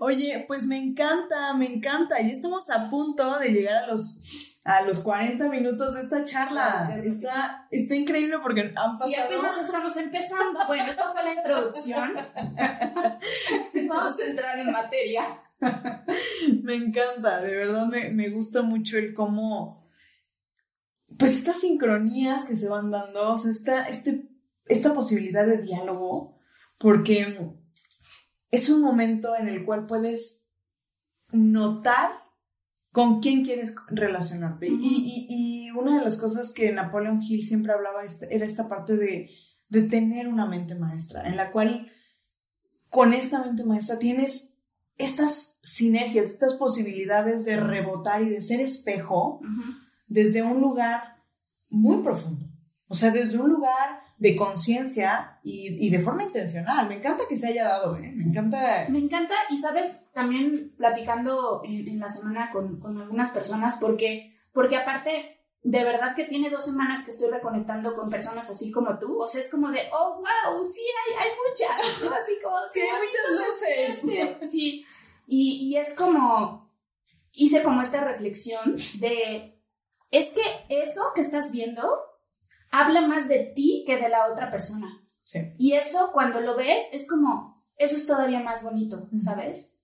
Oye, pues me encanta, me encanta. Ya estamos a punto de llegar a los, a los 40 minutos de esta charla. Está, está increíble porque han pasado... Y apenas estamos empezando. Bueno, esto fue la introducción. (laughs) Vamos a entrar en materia. Me encanta, de verdad me, me gusta mucho el cómo, pues estas sincronías que se van dando, o sea, esta, este, esta posibilidad de diálogo, porque es un momento en el cual puedes notar con quién quieres relacionarte. Y, y- y una de las cosas que Napoleon Hill siempre hablaba era esta parte de, de tener una mente maestra, en la cual con esta mente maestra tienes estas sinergias, estas posibilidades de rebotar y de ser espejo desde un lugar muy profundo. O sea, desde un lugar de conciencia y, y de forma intencional. Me encanta que se haya dado, ¿eh? Me encanta. Me encanta y sabes, también platicando en, en la semana con, con algunas personas, porque, porque aparte, de verdad que tiene dos semanas que estoy reconectando con personas así como tú. O sea, es como de, oh, wow, sí, hay, hay muchas. ¿no? (laughs) Así como, Sí, hay muchas luces. luces. Sí. Y, y es como, hice como esta reflexión de, es que eso que estás viendo habla más de ti que de la otra persona. Sí. Y eso cuando lo ves es como, eso es todavía más bonito. ¿sabes?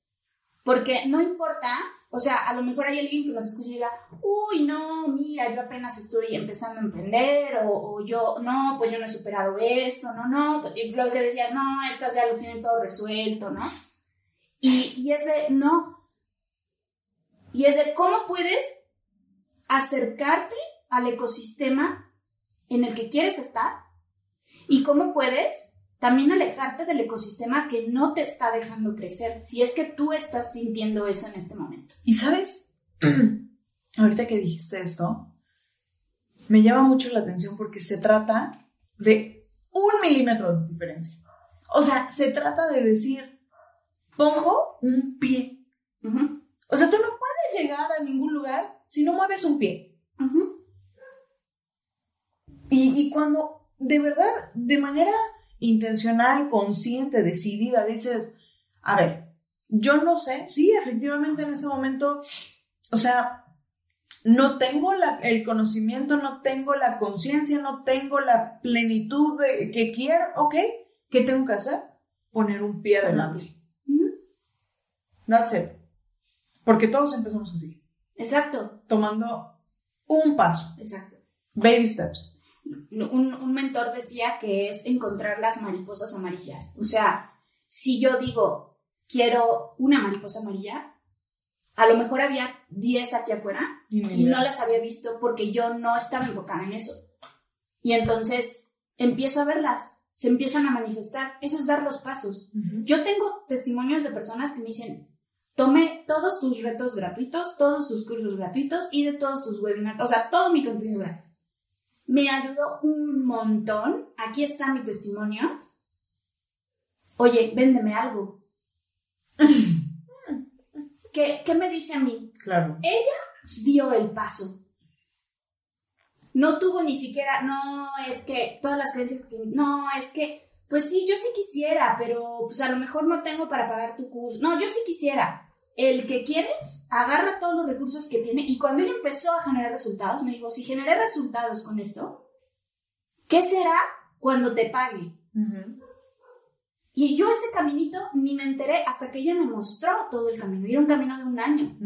Porque no importa, o sea, a lo mejor hay alguien que nos escuche y diga, uy, no, mira, yo apenas estoy empezando a emprender, o, o yo, no, pues yo no he superado esto, no, no, y lo que decías, no, estas ya lo tienen todo resuelto, ¿no? Y, y es de, no. Y es de cómo puedes acercarte al ecosistema en el que quieres estar y cómo puedes también alejarte del ecosistema que no te está dejando crecer, si es que tú estás sintiendo eso en este momento. Y sabes, (clears throat) ahorita que dijiste esto, me llama mucho la atención porque se trata de un milímetro de diferencia. O sea, se trata de decir, pongo un pie. Ujú, O sea, tú no puedes llegar a ningún lugar si no mueves un pie. ujú, Y, y cuando de verdad, de manera intencional, consciente, decidida, dices, a ver, yo no sé, sí, efectivamente en este momento, o sea, no tengo la- el conocimiento, no tengo la conciencia, no tengo la plenitud de, que quiero, ok, ¿qué tengo que hacer? Poner un pie adelante. That's it. Porque todos empezamos así, Exacto, tomando un paso, exacto. baby steps. Un, un mentor decía que es encontrar las mariposas amarillas. O sea, si yo digo, quiero una mariposa amarilla, a lo mejor había 10 aquí afuera y no las había visto porque yo no estaba enfocada en eso. Y entonces empiezo a verlas, se empiezan a manifestar. Eso es dar los pasos. Yo tengo testimonios de personas que me dicen, tomé todos tus retos gratuitos, todos tus cursos gratuitos, hice todos tus webinars, o sea, todo mi contenido gratis. Me ayudó un montón. Aquí está mi testimonio. Oye, véndeme algo. (laughs) ¿Qué, ¿Qué me dice a mí? Claro. dio el paso. No tuvo ni siquiera, no, es que todas las creencias que no, es que, pues sí, yo sí quisiera, pero pues a lo mejor no tengo para pagar tu curso. No, yo sí quisiera. El que quiere, agarra todos los recursos que tiene y cuando él empezó a generar resultados, me dijo, si generé resultados con esto, ¿qué será cuando te pague? Y yo ese caminito ni me enteré hasta que ella me mostró todo el camino. Era un camino de un año.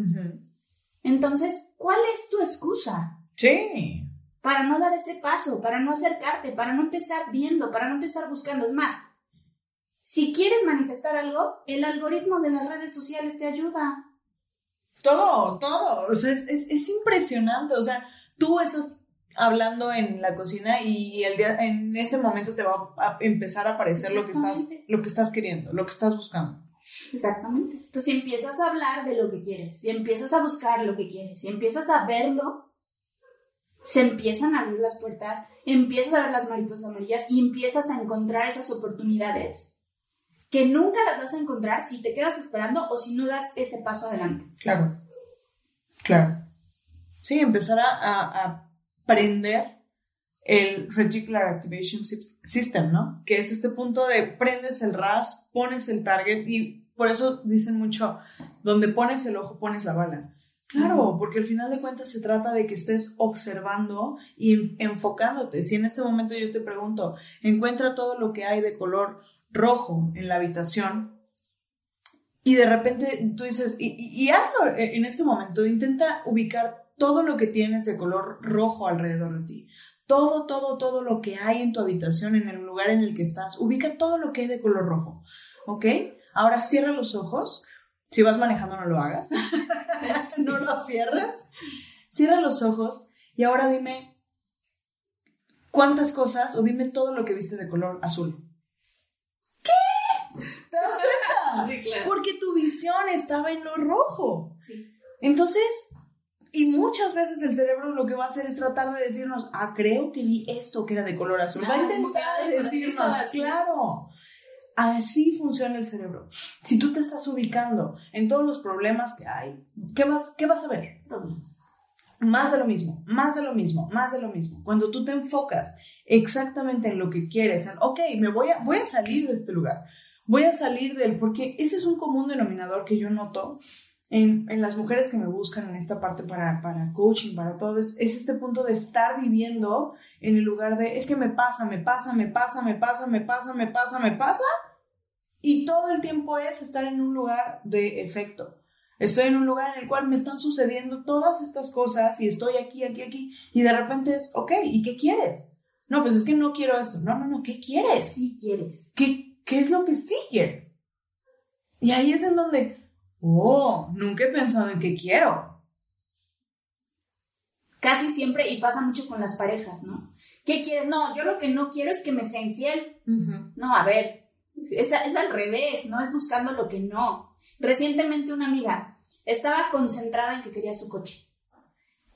Entonces, ¿cuál es tu excusa? Sí. para no dar ese paso, para no acercarte, para no empezar viendo, para no empezar buscando. Es más, si quieres manifestar algo, el algoritmo de las redes sociales te ayuda. Todo, todo. O sea, es, es, es impresionante. O sea, tú estás hablando en la cocina y el día, en ese momento te va a empezar a aparecer lo que estás, lo que estás queriendo, lo que estás buscando. Exactamente. Entonces, si empiezas a hablar de lo que quieres, si empiezas a buscar lo que quieres, si empiezas a verlo, se empiezan a abrir las puertas, empiezas a ver las mariposas amarillas y empiezas a encontrar esas oportunidades que nunca las vas a encontrar si te quedas esperando o si no das ese paso adelante. Claro, claro. Sí, empezar a, a aprender el Reticular Activation System, ¿no? Que es este punto de prendes el RAS, pones el target y por eso dicen mucho, donde pones el ojo, pones la bala. Claro, porque al final de cuentas se trata de que estés observando y enfocándote. Si en este momento yo te pregunto, encuentra todo lo que hay de color rojo en la habitación y de repente tú dices, y, hazlo en este momento, intenta ubicar todo lo que tienes de color rojo alrededor de ti todo, todo, todo lo que hay en tu habitación, en el lugar en el que estás. Ubica todo lo que hay de color rojo. ¿Ok? Ahora cierra los ojos. Si vas manejando, no lo hagas. (laughs) no lo cierras. Cierra los ojos y ahora dime cuántas cosas o dime todo lo que viste de color azul. ¿Te das cuenta? (laughs) Sí, claro. Porque tu visión estaba en lo rojo. Sí. Entonces, y muchas veces el cerebro lo que va a hacer es tratar de decirnos, ah, creo que vi esto que era de color azul. va a Ah, intentar como que, ay, ¿por qué decirnos, claro. Así funciona el cerebro. Si tú te estás ubicando en todos los problemas que hay, ¿qué vas, qué vas a ver? Más de lo mismo, más de lo mismo, más de lo mismo. Cuando tú te enfocas exactamente en lo que quieres, en, ok, me voy a, voy a salir de este lugar, voy a salir del, porque ese es un común denominador que yo noto en, en las mujeres que me buscan en esta parte para, para coaching, para todo, es, es este punto de estar viviendo en el lugar de, es que me pasa, me pasa, me pasa, me pasa, me pasa, me pasa, me pasa, y todo el tiempo es estar en un lugar de efecto. Estoy en un lugar en el cual me están sucediendo todas estas cosas y estoy aquí, aquí, aquí, y de repente es, ok, ¿y qué quieres? No, pues es que no quiero esto. No, no, no, ¿qué quieres? Si quieres. ¿Qué, qué es lo que sí quieres? Y ahí es en donde, oh, nunca he pensado en qué quiero. Casi siempre, y pasa mucho con las parejas, ¿no? ¿Qué quieres? No, yo lo que no quiero es que me sea infiel. No, a ver, es, es al revés, ¿no? Es buscando lo que no. Recientemente una amiga estaba concentrada en que quería su coche.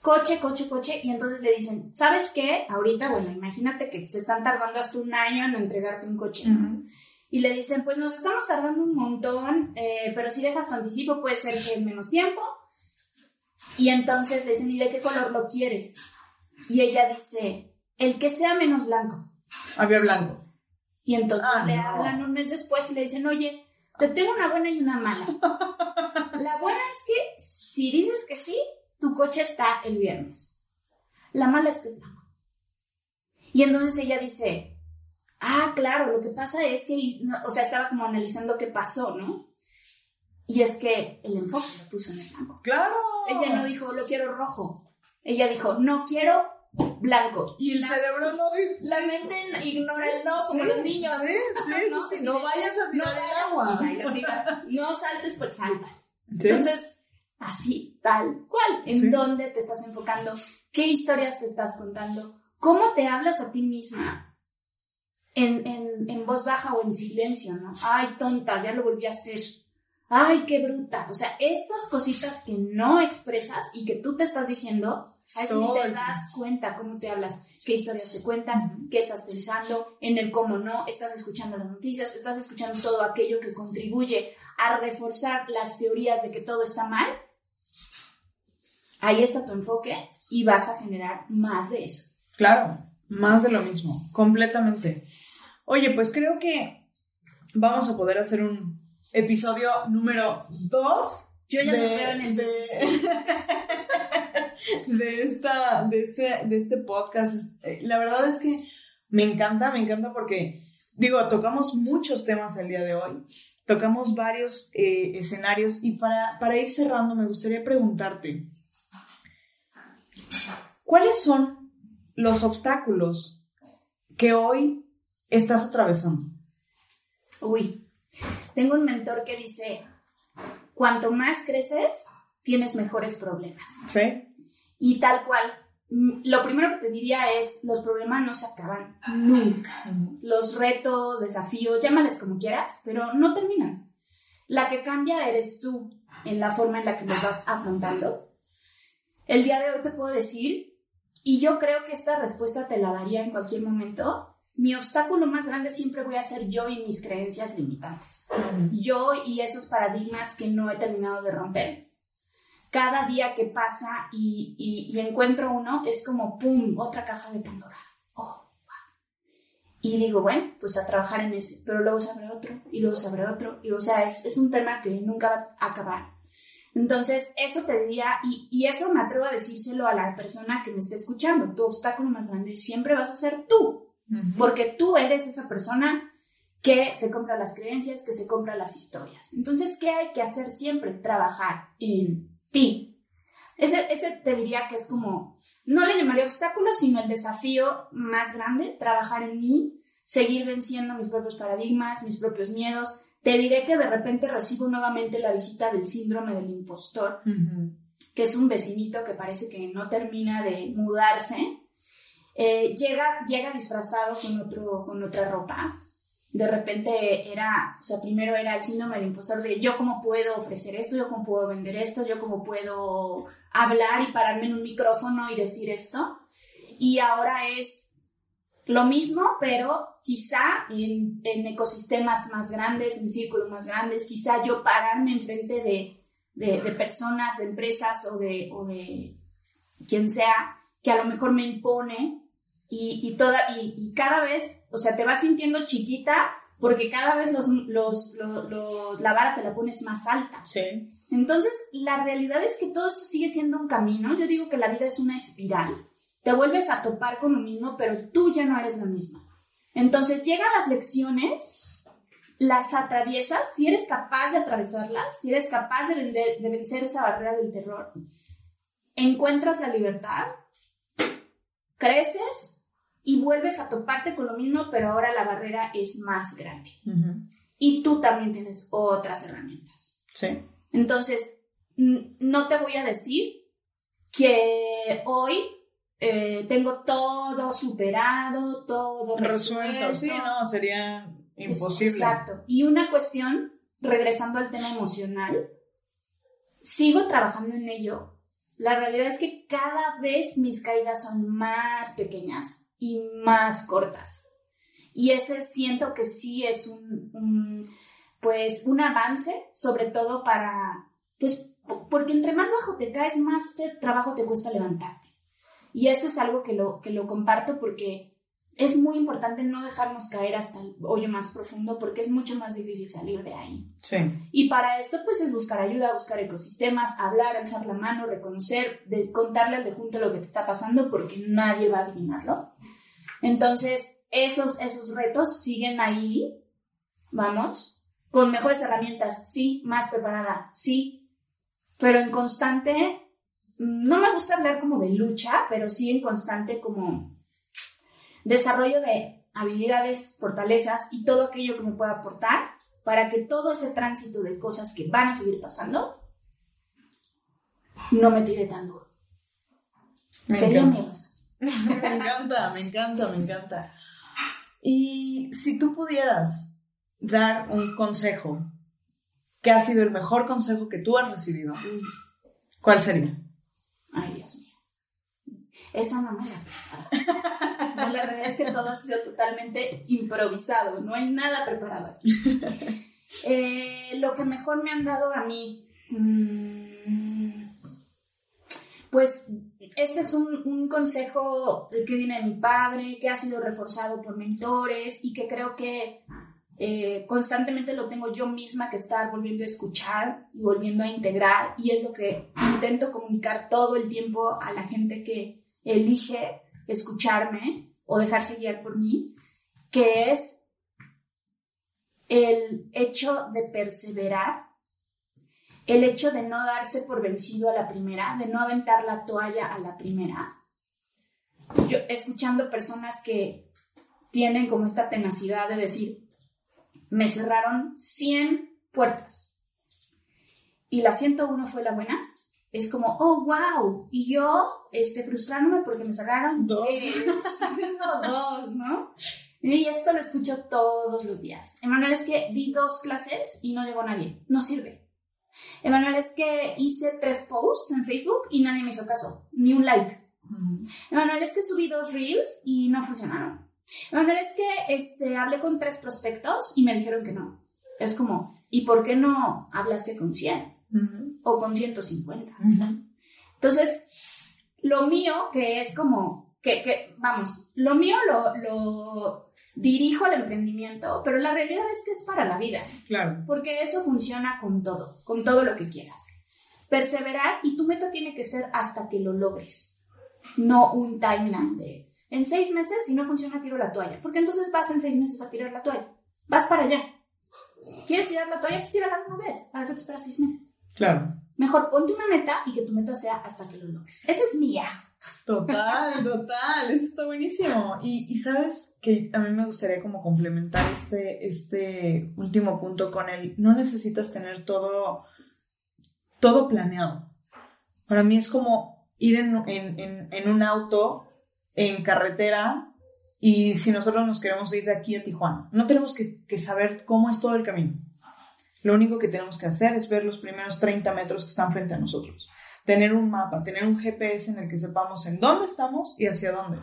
Coche, coche, coche, y entonces le dicen, ¿sabes qué? Ahorita, bueno, imagínate que se están tardando hasta un año en entregarte un coche. Y le dicen, pues nos estamos tardando un montón, eh, pero si dejas tu anticipo puede ser que en menos tiempo. Y entonces le dicen, ¿y de qué color lo quieres? Y ella dice, el que sea menos blanco. Había blanco. Y entonces Ah, le no. hablan un mes después y le dicen, oye, te tengo una buena y una mala. (laughs) La buena es que si dices que sí, tu coche está el viernes. La mala es que es blanco. Y entonces ella dice, ah, claro, lo que pasa es que, o sea, estaba como analizando qué pasó, ¿no? Y es que el enfoque lo puso en el blanco. Claro. Ella no dijo, lo quiero rojo. Ella dijo, no quiero blanco. Y el la, cerebro no dice. la mente ignora el no, como Sí, los niños. Sí, sí, No, sí, sí, No vayas a No tirar el agua. no saltes, pues salta. Sí. Entonces, así, tal cual. ¿En dónde te estás enfocando? ¿Qué historias te estás contando? ¿Cómo te hablas a ti misma? En, en, en voz baja o en silencio, ¿no? Ay, tonta, ya lo volví a hacer. Ay, qué bruta. O sea, estas cositas que no expresas y que tú te estás diciendo, a veces ni Todo te das cuenta cómo te hablas, qué historias te cuentas, qué estás pensando, en el cómo no, estás escuchando las noticias, estás escuchando todo aquello que contribuye a reforzar las teorías de que todo está mal. Ahí está tu enfoque y vas a generar más de eso. Claro, más de lo mismo, completamente. Oye, pues creo que vamos a poder hacer un episodio número 2 Yo ya de, los veo en el de, 16. (laughs) de esta, de, este, de este podcast. Eh, La verdad es que me encanta, me encanta porque, digo, tocamos muchos temas el día de hoy, tocamos varios eh, escenarios y para, para ir cerrando me gustaría preguntarte, ¿cuáles son los obstáculos que hoy estás atravesando? Uy, tengo un mentor que dice, cuanto más creces, tienes mejores problemas. ¿Sí? Y tal cual, mm, lo primero que te diría es, los problemas no se acaban nunca. Los retos, desafíos, llámales como quieras, pero no terminan. La que cambia eres tú en la forma en la que los vas afrontando. El día de hoy te puedo decir y yo creo que esta respuesta te la daría en cualquier momento, mi obstáculo más grande siempre voy a ser yo y mis creencias limitantes. Yo y esos paradigmas que no he terminado de romper. Cada día que pasa y, encuentro uno, es como, ¡pum!, otra caja de Pandora. Oh, y digo, bueno, pues a trabajar en ese, pero luego se abre otro, y luego se abre otro, y o sea, es, es un tema que nunca va a acabar. Entonces, eso te diría, y, y, eso me atrevo a decírselo a la persona que me esté escuchando, tu obstáculo más grande siempre vas a ser tú, porque tú eres esa persona que se compra las creencias, que se compra las historias. Entonces, ¿qué hay que hacer siempre? Trabajar en ti. Ese, ese te diría que es como, no le llamaría obstáculo, sino el desafío más grande, trabajar en mí, seguir venciendo mis propios paradigmas, mis propios miedos, te diré que de repente recibo nuevamente la visita del síndrome del impostor, que es un vecinito que parece que no termina de mudarse. Eh, llega, llega disfrazado con, otro, con otra ropa. De repente era, o sea, primero era el síndrome del impostor de yo cómo puedo ofrecer esto, yo cómo puedo vender esto, yo cómo puedo hablar y pararme en un micrófono y decir esto. Y ahora es lo mismo, pero quizá en, ecosistemas más grandes, en círculos más grandes, quizá yo pararme enfrente de, de, personas, de empresas o de, o de quien sea que a lo mejor me impone y, toda, y, cada vez, o sea, te vas sintiendo chiquita porque cada vez los, los, la vara te la pones más alta. Sí. Entonces, la realidad es que todo esto sigue siendo un camino. Yo digo que la vida es una espiral te vuelves a topar con lo mismo, pero tú ya no eres la misma. Entonces llegan las lecciones, las atraviesas, si eres capaz de atravesarlas, si eres capaz de, de vencer esa barrera del terror, encuentras la libertad, creces y vuelves a toparte con lo mismo, pero ahora la barrera es más grande. Y tú también tienes otras herramientas. Sí. Entonces, no te voy a decir que hoy eh, tengo todo superado, todo resuelto. Sí, no, sería imposible. Exacto. Y una cuestión, regresando al tema emocional, sigo trabajando en ello. La realidad es que cada vez mis caídas son más pequeñas y más cortas. Y ese siento que sí es un, pues, un avance, sobre todo para, pues, porque entre más bajo te caes, más trabajo te cuesta levantarte. Y esto es algo que lo, que lo comparto porque es muy importante no dejarnos caer hasta el hoyo más profundo porque es mucho más difícil salir de ahí. Sí. Y para esto pues es buscar ayuda, buscar ecosistemas, hablar, alzar la mano, reconocer, contarle al de junto lo que te está pasando porque nadie va a adivinarlo. Entonces, esos, esos retos siguen ahí, vamos, con mejores herramientas, sí, más preparada, sí, pero en constante no me gusta hablar como de lucha, pero sí en constante como desarrollo de habilidades, fortalezas y todo aquello que me pueda aportar para que todo ese tránsito de cosas que van a seguir pasando no me tire tan duro. Sería mi razón. Me encanta, me encanta, me encanta. Y si tú pudieras dar un consejo que ha sido el mejor consejo que tú has recibido, ¿cuál sería? Ay, Dios mío. Esa no me la no, La realidad es que todo ha sido totalmente improvisado, no hay nada preparado aquí. Eh, lo que mejor me han dado a mí, mm, pues este es un, consejo que viene de mi padre, que ha sido reforzado por mentores y que creo que eh, constantemente lo tengo yo misma que estar volviendo a escuchar y volviendo a integrar y es lo que intento comunicar todo el tiempo a la gente que elige escucharme o dejarse guiar por mí, que es el hecho de perseverar, el hecho de no darse por vencido a la primera, de no aventar la toalla a la primera. Yo escuchando personas que tienen como esta tenacidad de decir, me cerraron 100 puertas. Y la 101 fue la buena. Es como, oh, wow. Y yo, este, frustrándome porque me cerraron dos. (laughs) dos, ¿no? Y esto lo escucho todos los días. Emanuel, es que di dos clases y no llegó nadie. No sirve. Emanuel, es que hice tres posts en Facebook y nadie me hizo caso. Ni un like. Emanuel, es que subí dos reels y no funcionaron. Emanuel, es que este, hablé con tres prospectos y me dijeron que no. Es como, ¿y por qué no hablaste con 100? O con 150. Entonces, lo mío, que es como, que, que vamos, lo mío lo, lo dirijo al emprendimiento, pero la realidad es que es para la vida. Claro. Porque eso funciona con todo, con todo lo que quieras. Perseverar y tu meta tiene que ser hasta que lo logres, no un timeline de en seis meses, si no funciona, tiro la toalla. Porque entonces vas en seis meses a tirar la toalla. Vas para allá. ¿Quieres tirar la toalla? Pues tírala una vez. ¿Para qué te esperas seis meses? Claro. Mejor ponte una meta y que tu meta sea hasta que lo logres. Esa es mía. Total, total, eso está buenísimo. Y, y, sabes que a mí me gustaría como complementar este, este último punto con el, no necesitas tener todo, todo planeado. Para mí es como ir en, en, en, en un auto, en carretera, y si nosotros nos queremos ir de aquí a Tijuana, no tenemos que, que saber cómo es todo el camino. Lo único que tenemos que hacer es ver los primeros 30 metros que están frente a nosotros tener un mapa, tener un GPS en el que sepamos en dónde estamos y hacia dónde.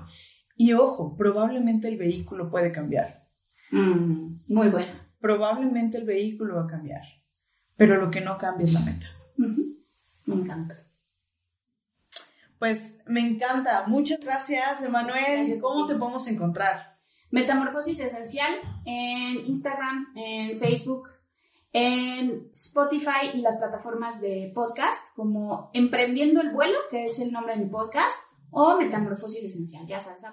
Y ojo, probablemente el vehículo puede cambiar. Mm, muy bueno. Probablemente el vehículo va a cambiar, pero lo que no cambia es la meta. Me encanta. Pues me encanta. Muchas gracias, Emanuel. ¿Cómo te podemos encontrar? Metamorfosis Esencial en Instagram, en Facebook, en Spotify y las plataformas de podcast como Emprendiendo el Vuelo, que es el nombre de mi podcast, o Metamorfosis Esencial, ya sabes.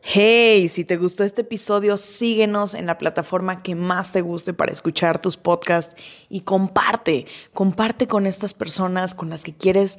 Hey, si te gustó este episodio, síguenos en la plataforma que más te guste para escuchar tus podcasts y comparte, comparte con estas personas con las que quieres